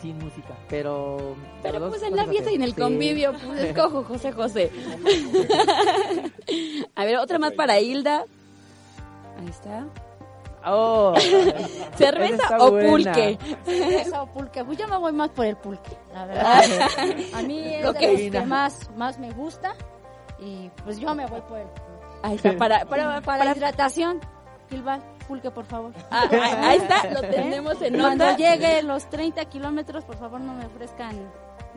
sin música, pero... Pero dos pues en la fiesta y en el sí. convivio, pues escojo José José. *laughs* A ver, otra más para Hilda. Ahí está. Oh, *laughs* ¿Cerveza o buena. pulque? Cerveza o pulque. Pues yo me voy más por el pulque, la verdad. *laughs* A mí es Ok. de los que más, más me gusta y pues yo me voy por el pulque. Ahí está, para, para, Para para, hidratación, Gilbal, pulque, por favor. Ah, ah, ahí está, lo tenemos en Cuando llegue los 30 kilómetros, por favor no me ofrezcan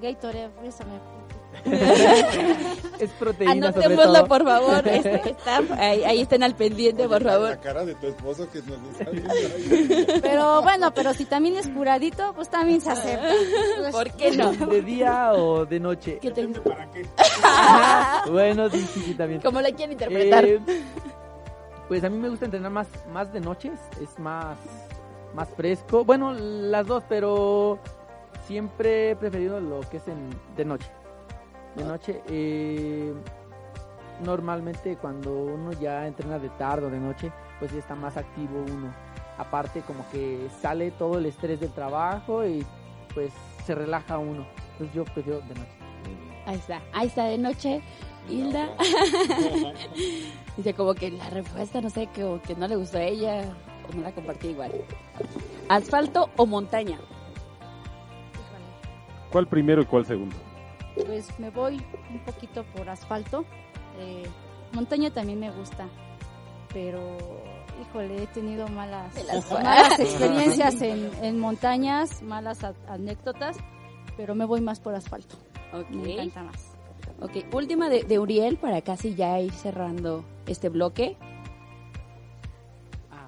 Gatorade, ofrézame *laughs* es proteína sobre Anotémoslo, todo. por favor. Este, *laughs* está, ahí, ahí estén al pendiente, por La favor. cara de tu esposo que nos está. *laughs* Pero bueno, pero si también es curadito, pues también se acepta. Pues, ¿Por qué no? ¿De día o de noche? ¿Qué te- ¿Para qué? bueno, sí, sí, sí, también. Como la quieren interpretar. Eh, pues a mí me gusta entrenar más, más de noche, es más, más fresco. Bueno, las dos, pero siempre he preferido lo que es en, de noche. De noche, eh, normalmente cuando uno ya entrena de tarde o de noche, pues ya está más activo uno. Aparte como que sale todo el estrés del trabajo y pues se relaja uno. Entonces yo prefiero de noche. Ahí está, ahí está de noche. Hilda. *laughs* Dice como que la respuesta, no sé, que, o que no le gustó a ella o no la compartí igual. ¿Asfalto o montaña? ¿Cuál primero y cuál segundo? Pues me voy un poquito por asfalto. Eh, montaña también me gusta, pero híjole, he tenido malas, *laughs* malas experiencias en, en montañas, malas a- anécdotas, pero me voy más por asfalto. Me encanta más. Ok, última de, de Uriel para casi ya ir cerrando este bloque. Ah,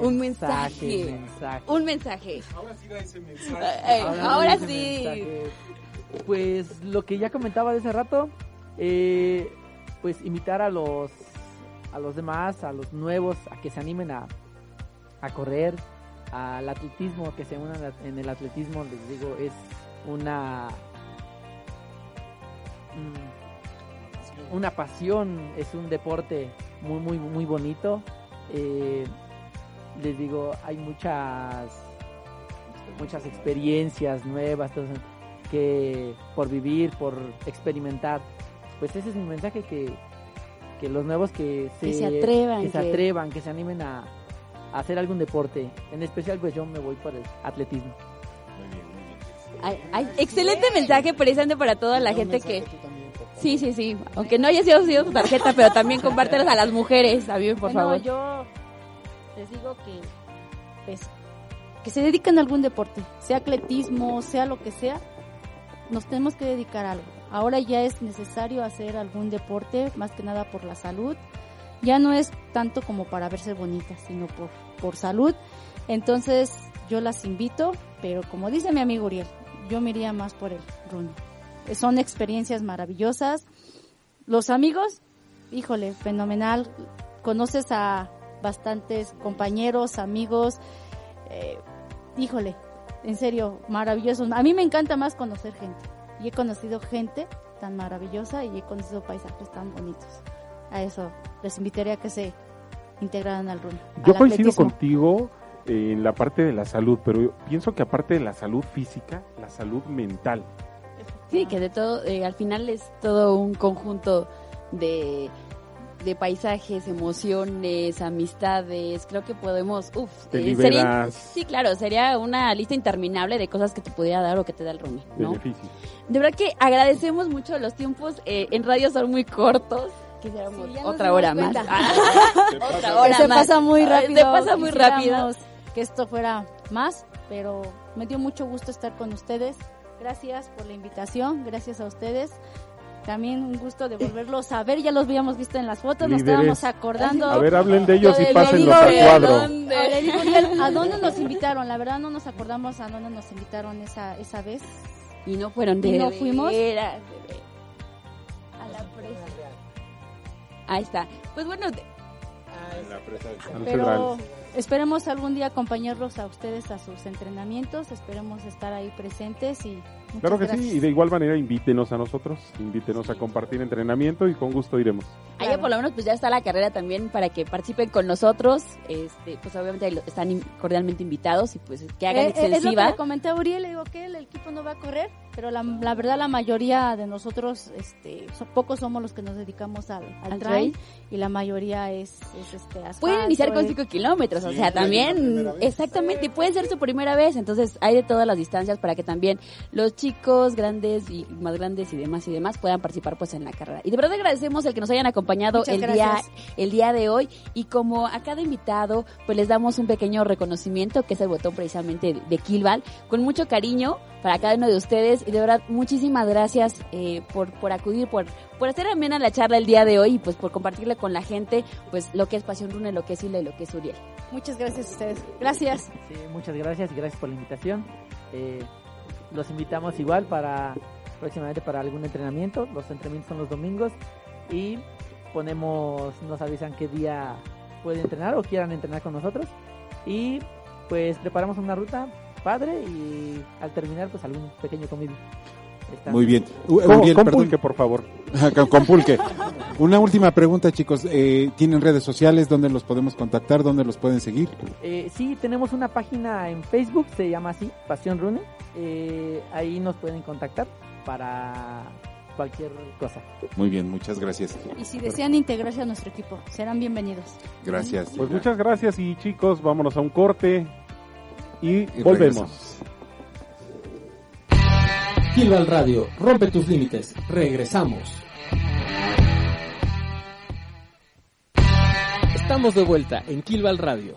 Un mensaje. mensaje. Un mensaje. Ahora sí da ese mensaje. Eh, Hablando ahora ese sí. mensaje, Pues lo que ya comentaba de ese rato, eh, pues invitar a los a los demás, a los nuevos, a que se animen a, a correr, al atletismo, que se unan en el atletismo, les digo, es una mm, una pasión, es un deporte muy muy muy bonito. Eh, les digo, hay muchas muchas experiencias nuevas que por vivir, por experimentar. Pues ese es mi mensaje que, que los nuevos que se, Que se atrevan, que se que- atrevan, que se animen a, a hacer algún deporte. En especial pues yo me voy por el atletismo. Ay, ay, excelente mensaje precisamente para toda la gente que... Sí, sí, sí. Aunque no haya sido, sido tu tarjeta, pero también compártelas a las mujeres, a mí, por Bueno, favor. yo les digo que pues, que se dediquen a algún deporte, sea atletismo, sea lo que sea, nos tenemos que dedicar a algo. Ahora ya es necesario hacer algún deporte, más que nada por la salud. Ya no es tanto como para verse bonitas, sino por, por salud. Entonces yo las invito, pero como dice mi amigo Uriel, yo me iría más por el running. Son experiencias maravillosas. Los amigos, híjole, fenomenal. Conoces a bastantes compañeros, amigos. eh, híjole, en serio, maravilloso. A mí me encanta más conocer gente. Y he conocido gente tan maravillosa y he conocido paisajes tan bonitos. A eso les invitaría a que se integraran al run. Yo al coincido atletismo. contigo eh, en la parte de la salud, pero pienso que aparte de la salud física, la salud mental. Sí, que de todo, eh, al final es todo un conjunto de, de paisajes, emociones, amistades. Creo que podemos, uff, Te sería, sí, claro, sería una lista interminable de cosas que te pudiera dar o que te da el running, ¿no? Beneficios. De verdad que agradecemos mucho los tiempos eh, en radio son muy cortos. Quisiéramos Sí, otra hora más. cuenta. *laughs* otra hora se más. pasa muy rápido. Se pasa muy rápido. Quisiéramos Que esto fuera más, pero me dio mucho gusto estar con ustedes. Gracias por la invitación, gracias a ustedes. También un gusto de volverlos a ver, ya los habíamos visto en las fotos, nos estábamos acordando. A ver, hablen de ellos y pásenlos digo, a ¿de cuadro. dónde? A ver, digo, Uriel, ¿a dónde nos invitaron? La verdad no nos acordamos a dónde nos invitaron esa, esa vez. Y no fueron de ¿Y no fuimos? A la presa. Ahí está. Pues bueno, de- En la presa Pero cedrales. Esperemos algún día acompañarlos a ustedes a sus entrenamientos, esperemos estar ahí presentes y Muchas Claro que gracias. sí, y de igual manera invítenos a nosotros, invítenos a compartir entrenamiento y con gusto iremos. Allá por lo menos pues ya está la carrera también para que participen con nosotros. Este, pues obviamente están cordialmente invitados y pues que hagan Eh, eh, es lo que extensiva. le comenté a Uriel, le digo que el equipo no va a correr, pero la, la verdad la mayoría de nosotros, este, so- pocos somos los que nos dedicamos al, al Al trail trail. y la mayoría es, es este asfalto, Pueden iniciar con es- 5 kilómetros, o Sí, sea, ser la también, exactamente, y puede ser su primera vez, entonces hay de todas las distancias para que también los chicos grandes y más grandes y demás y demás puedan participar pues en la carrera. Y de verdad agradecemos el que nos hayan acompañado Muchas el día, gracias. el día de hoy y como a cada invitado pues les damos un pequeño reconocimiento que es el botón precisamente de, de Kilval, con mucho cariño para cada uno de ustedes y de verdad muchísimas gracias eh, por, por acudir, por, por hacer amena la charla el día de hoy y pues por compartirle con la gente pues lo que es Pasión Rune, lo que es Hilda y lo que es Uriel. Muchas gracias a ustedes. Gracias. Sí, muchas gracias y gracias por la invitación. Eh, los invitamos igual para próximamente para algún entrenamiento. Los entrenamientos son los domingos y ponemos, nos avisan qué día pueden entrenar o quieran entrenar con nosotros y pues preparamos una ruta padre y al terminar pues algún pequeño convivio. Está- Muy bien. Uriel, perdón. pulque, por favor. *laughs* con, con pulque. *laughs* Una última pregunta, chicos. Eh, ¿Tienen redes sociales? ¿Dónde los podemos contactar? ¿Dónde los pueden seguir? Eh, sí, tenemos una página en Facebook, se llama así, Pasión Rune. Eh, ahí nos pueden contactar para cualquier cosa. Muy bien, muchas gracias. Y si desean integrarse a nuestro equipo, serán bienvenidos. Gracias. Pues Gina. muchas gracias y chicos, vámonos a un corte y, Y volvemos. Kilval Radio, rompe tus límites. Regresamos. Estamos de vuelta en Kilval Radio.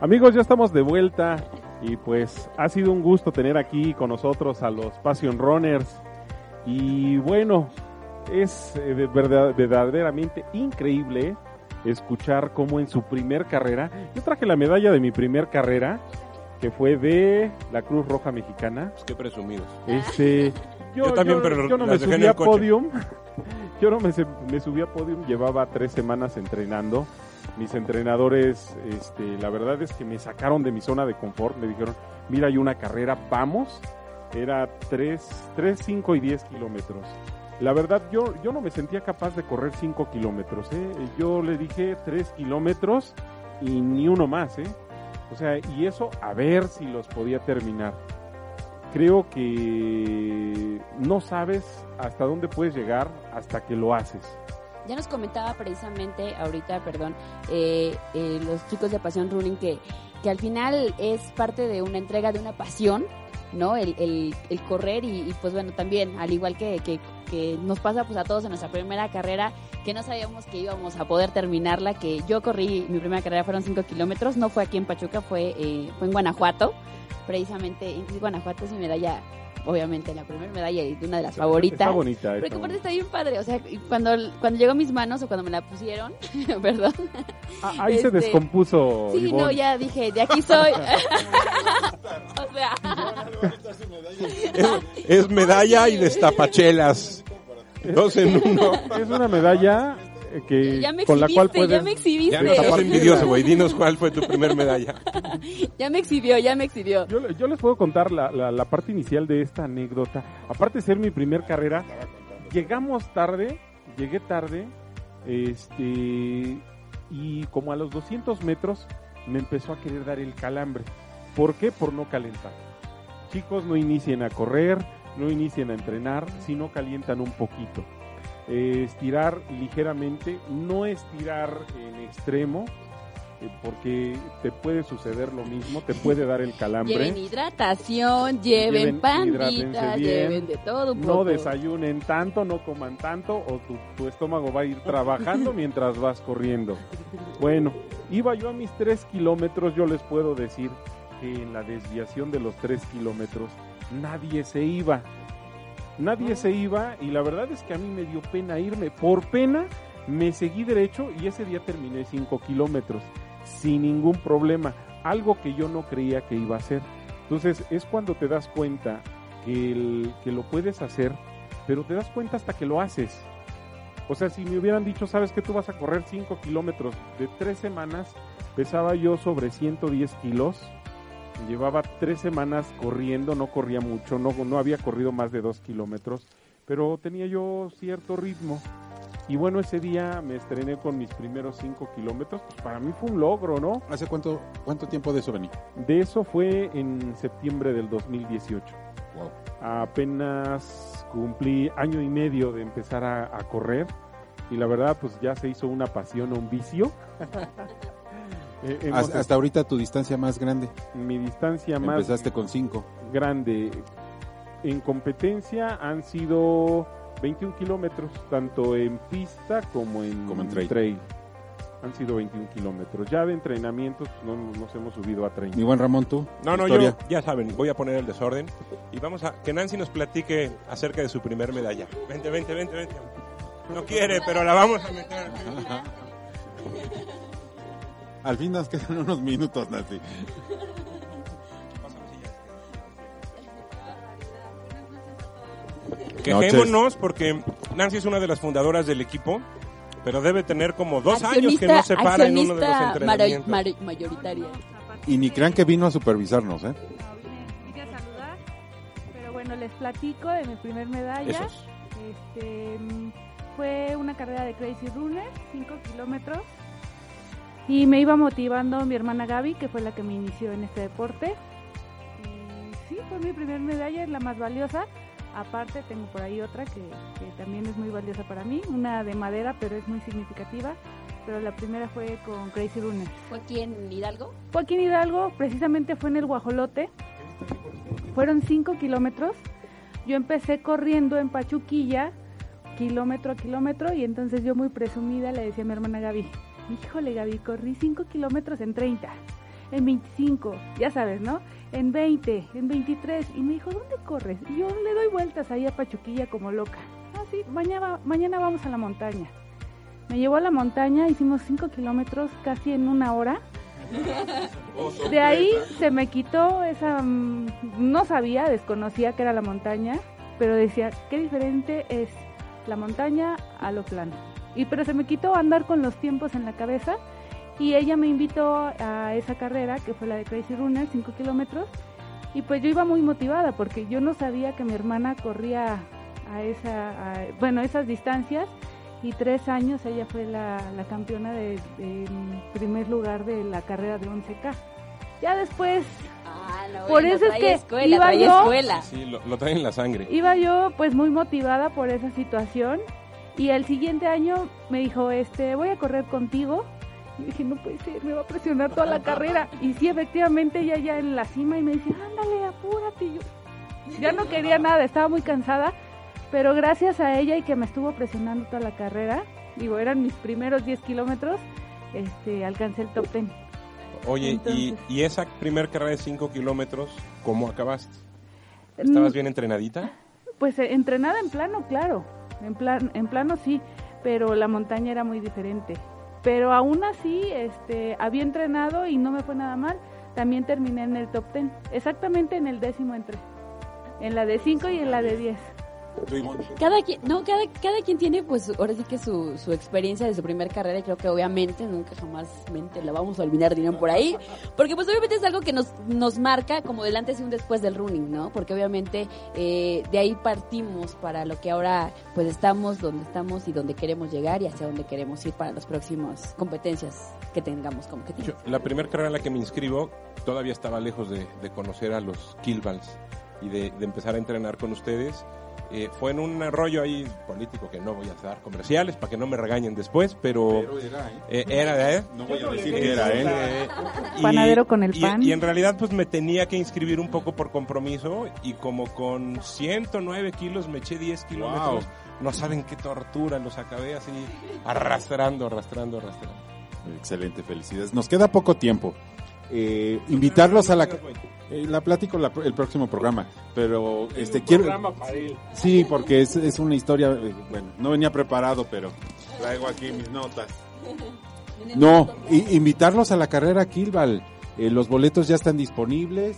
Amigos, ya estamos de vuelta y pues ha sido un gusto tener aquí con nosotros a los Passion Runners. Y bueno, es eh, de verdad, verdaderamente increíble escuchar cómo en su primer carrera, yo traje la medalla de mi primer carrera, que fue de la Cruz Roja Mexicana. Pues qué presumidos. Este, *laughs* yo, Yo también, yo- pero yo no me subí a coche. podium. *laughs* *laughs* Yo no me subí a podium, llevaba tres semanas entrenando. Mis entrenadores, este, la verdad es que me sacaron de mi zona de confort. Me dijeron, mira, hay una carrera, vamos. Era 3, 3 5 y 10 kilómetros. La verdad, yo, yo no me sentía capaz de correr 5 kilómetros. ¿eh? Yo le dije 3 kilómetros y ni uno más. ¿eh? O sea, y eso a ver si los podía terminar creo que no sabes hasta dónde puedes llegar hasta que lo haces. Ya nos comentaba precisamente ahorita, perdón, eh, eh, los chicos de Pasión Running que, que al final es parte de una entrega de una pasión, ¿no? El, el, el correr y, y, pues bueno, también, al igual que, que, que nos pasa pues a todos en nuestra primera carrera, que no sabíamos que íbamos a poder terminarla, que yo corrí, mi primera carrera fueron 5 kilómetros, no fue aquí en Pachuca, fue, eh, fue en Guanajuato, precisamente, en Guanajuato es mi medalla, obviamente la primera medalla y una de las favoritas. Está bonita. Pero está que aparte está bien padre, o sea, y cuando, cuando llegó a mis manos o cuando me la pusieron, *laughs* perdón. Ah, ahí se este, descompuso. Sí, Ivonne. no, ya dije, de aquí soy. *laughs* o sea, Es, es medalla y destapachelas. Dos en uno. Es una medalla que ya me con la cual exhibiste, puedes ya me exhibiste. Ya no envidioso, güey. Dinos cuál fue tu primer medalla. *laughs* Ya me exhibió, ya me exhibió. Yo, yo les puedo contar la, la- la parte inicial de esta anécdota. Aparte de ser mi primer carrera, llegamos tarde, llegué tarde, este, y como a los 200 metros me empezó a querer dar el calambre. ¿Por qué? Por no calentar. Chicos, no inicien a correr, no inicien a entrenar si no calientan un poquito. Eh, estirar ligeramente, no estirar en extremo, eh, porque te puede suceder lo mismo, te puede dar el calambre. Lleven hidratación, lleven, Lleven- panditas, lleven de todo un No desayunen tanto, no coman tanto, o tu, tu estómago va a ir trabajando *laughs* mientras vas corriendo. Bueno, iba yo a mis tres kilómetros, yo les puedo decir que en la desviación de los tres kilómetros nadie se iba. Nadie se iba y la verdad es que a mí me dio pena irme. Por pena me seguí derecho y ese día terminé cinco kilómetros sin ningún problema. Algo que yo no creía que iba a hacer. Entonces es cuando te das cuenta que, que lo puedes hacer, pero te das cuenta hasta que lo haces. O sea, si me hubieran dicho, sabes que tú vas a correr 5 kilómetros de tres semanas, pesaba yo sobre 110 kilos. Llevaba tres semanas corriendo, no corría mucho, no, no había corrido más de 2 kilómetros, pero tenía yo cierto ritmo. Y bueno, ese día me estrené con mis primeros 5 kilómetros. Pues para mí fue un logro, ¿no? ¿Hace cuánto, cuánto tiempo de eso venía? De eso fue en septiembre del 2018. Wow. Apenas cumplí año y medio de empezar a, a correr y la verdad pues ya se hizo una pasión o un vicio. *laughs* Eh, hemos- Hasta, hasta ahorita tu distancia más grande. mi distancia más Empezaste con 5. grande en competencia han sido 21 kilómetros, tanto en pista como en, Como en trail. Han sido 21 kilómetros. Ya de entrenamientos pues, no nos hemos subido a 30. Mi buen Ramón, tú. No, no, Historia. yo ya saben, voy a poner el desorden y vamos a que Nancy nos platique acerca de su primer medalla. Vente, vente, vente, vente. No quiere, pero la vamos a meter. *laughs* Al fin nos quedan unos minutos, Nancy. *laughs* Quejémonos porque Nancy es una de las fundadoras del equipo, pero debe tener como dos años que no se para en uno de los maro- entrenamientos. maro- mayoritaria. Y ni crean que vino a supervisarnos, ¿eh? No, vine, vine a saludar, pero bueno, les platico de mi primer medalla. Este, fue una carrera de Crazy Runner, 5 kilómetros. Y me iba motivando mi hermana Gaby, que fue la que me inició en este deporte. Y sí, fue mi primer medalla, es la más valiosa. Aparte, tengo por ahí otra que, que también es muy valiosa para mí, una de madera, pero es muy significativa. Pero la primera fue con Crazy Runner. ¿Fue aquí en Hidalgo? Fue aquí en Hidalgo, precisamente fue en el Guajolote. Fueron 5 kilómetros. Yo empecé corriendo en Pachuquilla, kilómetro a kilómetro, y entonces yo muy presumida le decía a mi hermana Gaby, híjole Gaby, corrí 5 kilómetros en 30, en 25, ya sabes, ¿no? En 20, en 23, y me dijo, ¿dónde corres? Y yo le doy vueltas ahí a Pachuquilla como loca. Ah, sí, mañana, mañana vamos a la montaña. Me llevó a la montaña, hicimos 5 kilómetros casi en una hora. De ahí se me quitó esa... mm, No sabía, desconocía que era la montaña, pero decía, qué diferente es la montaña a lo plano. Y pero se me quitó andar con los tiempos en la cabeza y ella me invitó a esa carrera que fue la de Crazy Runner, 5 kilómetros. Y pues yo iba muy motivada porque yo no sabía que mi hermana corría a esa, a- bueno, esas distancias y tres años ella fue la, la campeona de, de, mm, primer lugar de la carrera de 11K. Ya después Ah, no, Por bueno, eso es que escuela, iba yo- escuela. Sí, lo, lo traen en la sangre. iba yo pues muy motivada por esa situación y el siguiente año me dijo, este, voy a correr contigo. Y dije, no puede ser, me va a presionar toda la *laughs* carrera. Y sí, efectivamente, ella ya en la cima y me dice, ándale, apúrate. Y yo ya no quería nada, estaba muy cansada, pero gracias a ella y que me estuvo presionando toda la carrera, digo, eran mis primeros 10 kilómetros, este, alcancé el top 10. Oye, y, Entonces- y esa primer carrera de 5 kilómetros, ¿cómo acabaste? ¿Estabas Mm, bien entrenadita? Pues eh, entrenada en plano, claro. En, plan, en plano sí, pero la montaña era muy diferente. Pero aún así, este, había entrenado y no me fue nada mal. También terminé en el top 10, exactamente en el décimo entré. En la de 5 y en la de 10. Cada quien, no, cada, cada quien tiene pues ahora sí que su, su experiencia de su primer carrera y creo que obviamente nunca jamás mente la vamos a olvidar, dirían por ahí, porque pues obviamente es algo que nos, nos marca como del antes y un después del running, ¿no? Porque obviamente eh, de ahí partimos para lo que ahora pues estamos, donde estamos y donde queremos llegar y hacia donde queremos ir para las próximas competencias que tengamos como objetivo. Yo, la primera carrera en la que me inscribo todavía estaba lejos de, de conocer a los Killballs y de, de empezar a entrenar con ustedes. Eh, fue en un rollo ahí político que no voy a dar comerciales para que no me regañen después, pero, Pero era, ¿eh? eh, era. No voy a decir que era. Eh, y- Panadero con el pan. Y, en realidad pues me tenía que inscribir un poco por compromiso y como con 109 kilos me eché 10 kilómetros. No saben qué tortura, los acabé así arrastrando, arrastrando, arrastrando. Excelente, felicidades. Nos queda poco tiempo. Eh, invitarlos a la... eh, la platico la- el próximo programa, pero este quiero... Sí, porque es, es una historia, eh, bueno, no venía preparado, pero traigo aquí mis notas. *laughs* No, invitarlos a la carrera Kilval. Eh, los boletos ya están disponibles.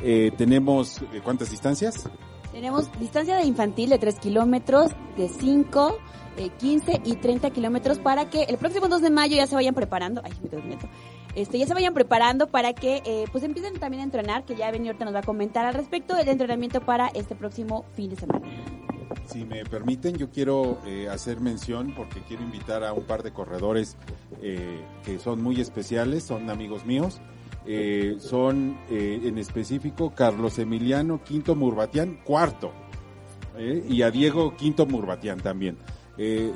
Eh, tenemos, eh, ¿cuántas distancias? Tenemos distancia de infantil de 3 kilómetros, de 5, eh, 15 y 30 kilómetros para que el próximo 2 de mayo ya se vayan preparando. Ay, me. Este, ya se vayan preparando para que eh, pues empiecen también a entrenar, que ya Beni ahorita nos va a comentar al respecto del entrenamiento para este próximo fin de semana. Si me permiten, yo quiero eh, hacer mención porque quiero invitar a un par de corredores eh, que son muy especiales, son amigos míos. Son en específico Carlos Emiliano Quinto Murbatián, cuarto, y a Diego Quinto Murbatián también.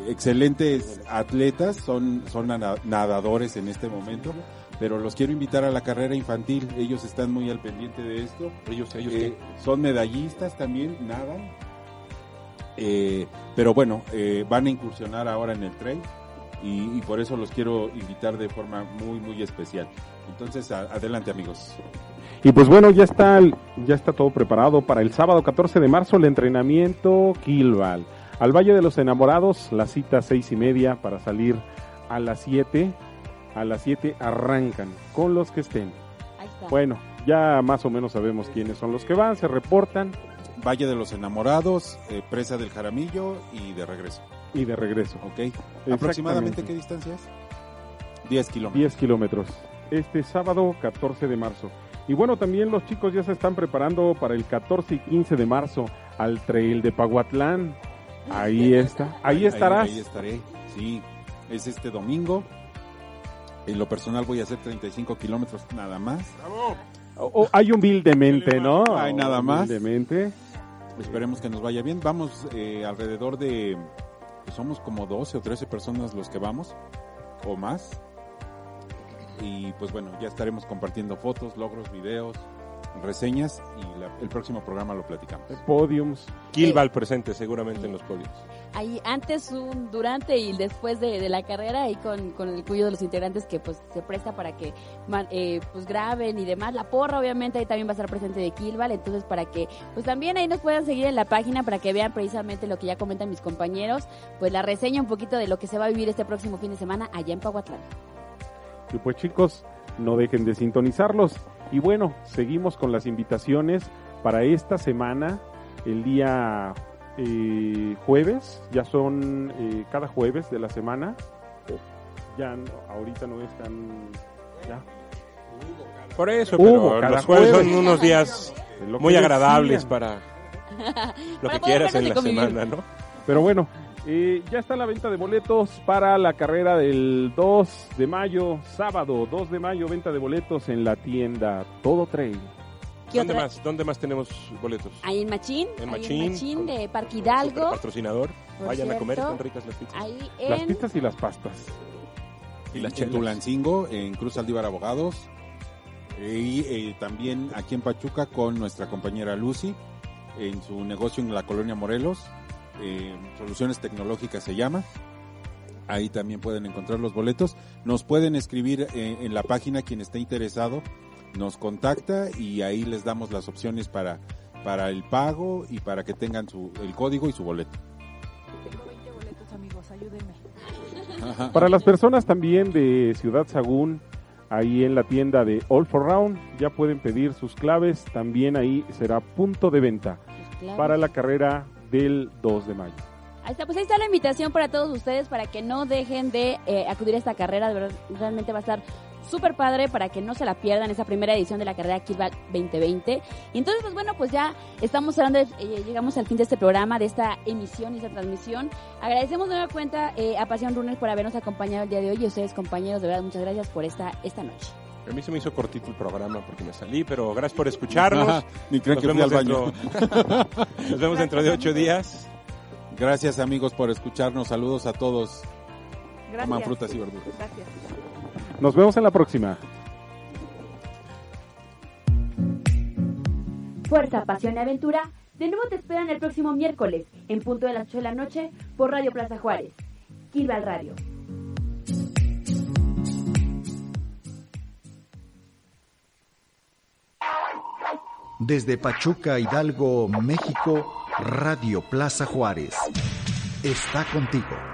Excelentes atletas, son, son nada- nadadores en este momento, pero los quiero invitar a la carrera infantil. Ellos están muy al pendiente de esto. Ellos, ellos Eh, son medallistas también, nadan. Eh, pero bueno, eh, van a incursionar ahora en el trail y, y por eso los quiero invitar de forma muy, muy especial. Entonces, a- adelante amigos. Y pues bueno, ya está, ya está todo preparado para el sábado 14 de marzo el entrenamiento Kilval. Al Valle de los Enamorados, la cita seis y media para salir a las 7. A las 7 arrancan con los que estén. Ahí está. Bueno, ya más o menos sabemos quiénes son los que van, se reportan Valle de los Enamorados, eh, Presa del Jaramillo y de regreso. y de regreso. ¿Ok? ¿Aproximadamente qué distancia es? 10 kilómetros. 10 kilómetros. Este sábado 14 de marzo. Y bueno, también los chicos ya se están preparando para el 14 y 15 de marzo al trail de Paguatlán. Ahí está. Ahí estarás. Ahí, estaré, sí. Es este domingo. En lo personal voy a hacer 35 kilómetros nada más. O- o hay humildemente, ¿no? Hay nada más. Esperemos que nos vaya bien. Vamos eh, alrededor de, pues somos como 12 o 13 personas los que vamos, o más. Y pues bueno, ya estaremos compartiendo fotos, logros, videos, reseñas y la- el próximo programa lo platicamos. Podiums. Kilval presente seguramente en los podios. Ahí antes, un durante y después de, de la carrera, ahí con, con el cuyo de los integrantes que pues se presta para que man- eh, pues graben y demás. La porra obviamente ahí también va a estar presente de Kilval, entonces para que pues también ahí nos puedan seguir en la página para que vean precisamente lo que ya comentan mis compañeros, pues la reseña un poquito de lo que se va a vivir este próximo fin de semana allá en Pahuatlán. Y pues chicos, no dejen de sintonizarlos. Y bueno, seguimos con las invitaciones para esta semana, el día eh, jueves, ya son eh, cada jueves de la semana. Ya no- ahorita no están... Ya. Por eso, pero cada los jueves son unos días muy agradables para *laughs* lo Para que quieras en la convivir. semana, ¿no? Pero bueno, eh, ya está la venta de boletos para la carrera del 2 de mayo, sábado 2 de mayo, venta de boletos en la tienda Todo Trail. ¿Qué ¿Dónde otra? más? ¿Dónde más tenemos boletos? Ahí en Machín, En ahí Machín, en Machín de Parque Hidalgo, patrocinador. por Vayan a comer, están ricas las pizzas. ahí Las pizzas y las pastas. Y las en. Tulancingo, en Cruz Aldívar Abogados. Y eh, también aquí en Pachuca con nuestra compañera Lucy, en su negocio en la colonia Morelos. Eh, Soluciones Tecnológicas se llama. Ahí también pueden encontrar los boletos. Nos pueden escribir eh, en la página quien esté interesado. Nos contacta y ahí les damos las opciones para, para el pago y para que tengan su, el código y su boleto. Tengo 20 boletos, amigos, ayúdenme. Ajá. Para las personas también de Ciudad Sagún, ahí en la tienda de All for Round, ya pueden pedir sus claves. También ahí será punto de venta para la carrera del 2 de mayo. Ahí está, pues ahí está la invitación para todos ustedes para que no dejen de eh, acudir a esta carrera, de verdad, realmente va a estar súper padre para que no se la pierdan esa primera edición de la carrera Kidball 2020. Y entonces, pues bueno, pues ya estamos de- eh, llegamos al fin de este programa, de esta emisión y esta transmisión. Agradecemos de nueva cuenta eh, a Pasión Runners por habernos acompañado el día de hoy y a ustedes compañeros, de verdad, muchas gracias por esta, esta noche. A mí se me hizo cortito el programa porque me salí, pero gracias por escucharnos. Ajá, *laughs* Ni creo Nos que fui al vemos, baño. dentro, *laughs* nos vemos dentro de ocho días. Gracias amigos por escucharnos. Saludos a todos. Gracias. Coman frutas y verduras. Gracias. Nos vemos en la próxima. Fuerza, pasión y aventura. De nuevo te esperan el próximo miércoles, en punto de las 8 de la noche, por Radio Plaza Juárez. Kilval Radio. Desde Pachuca, Hidalgo, México, Radio Plaza Juárez. Está contigo.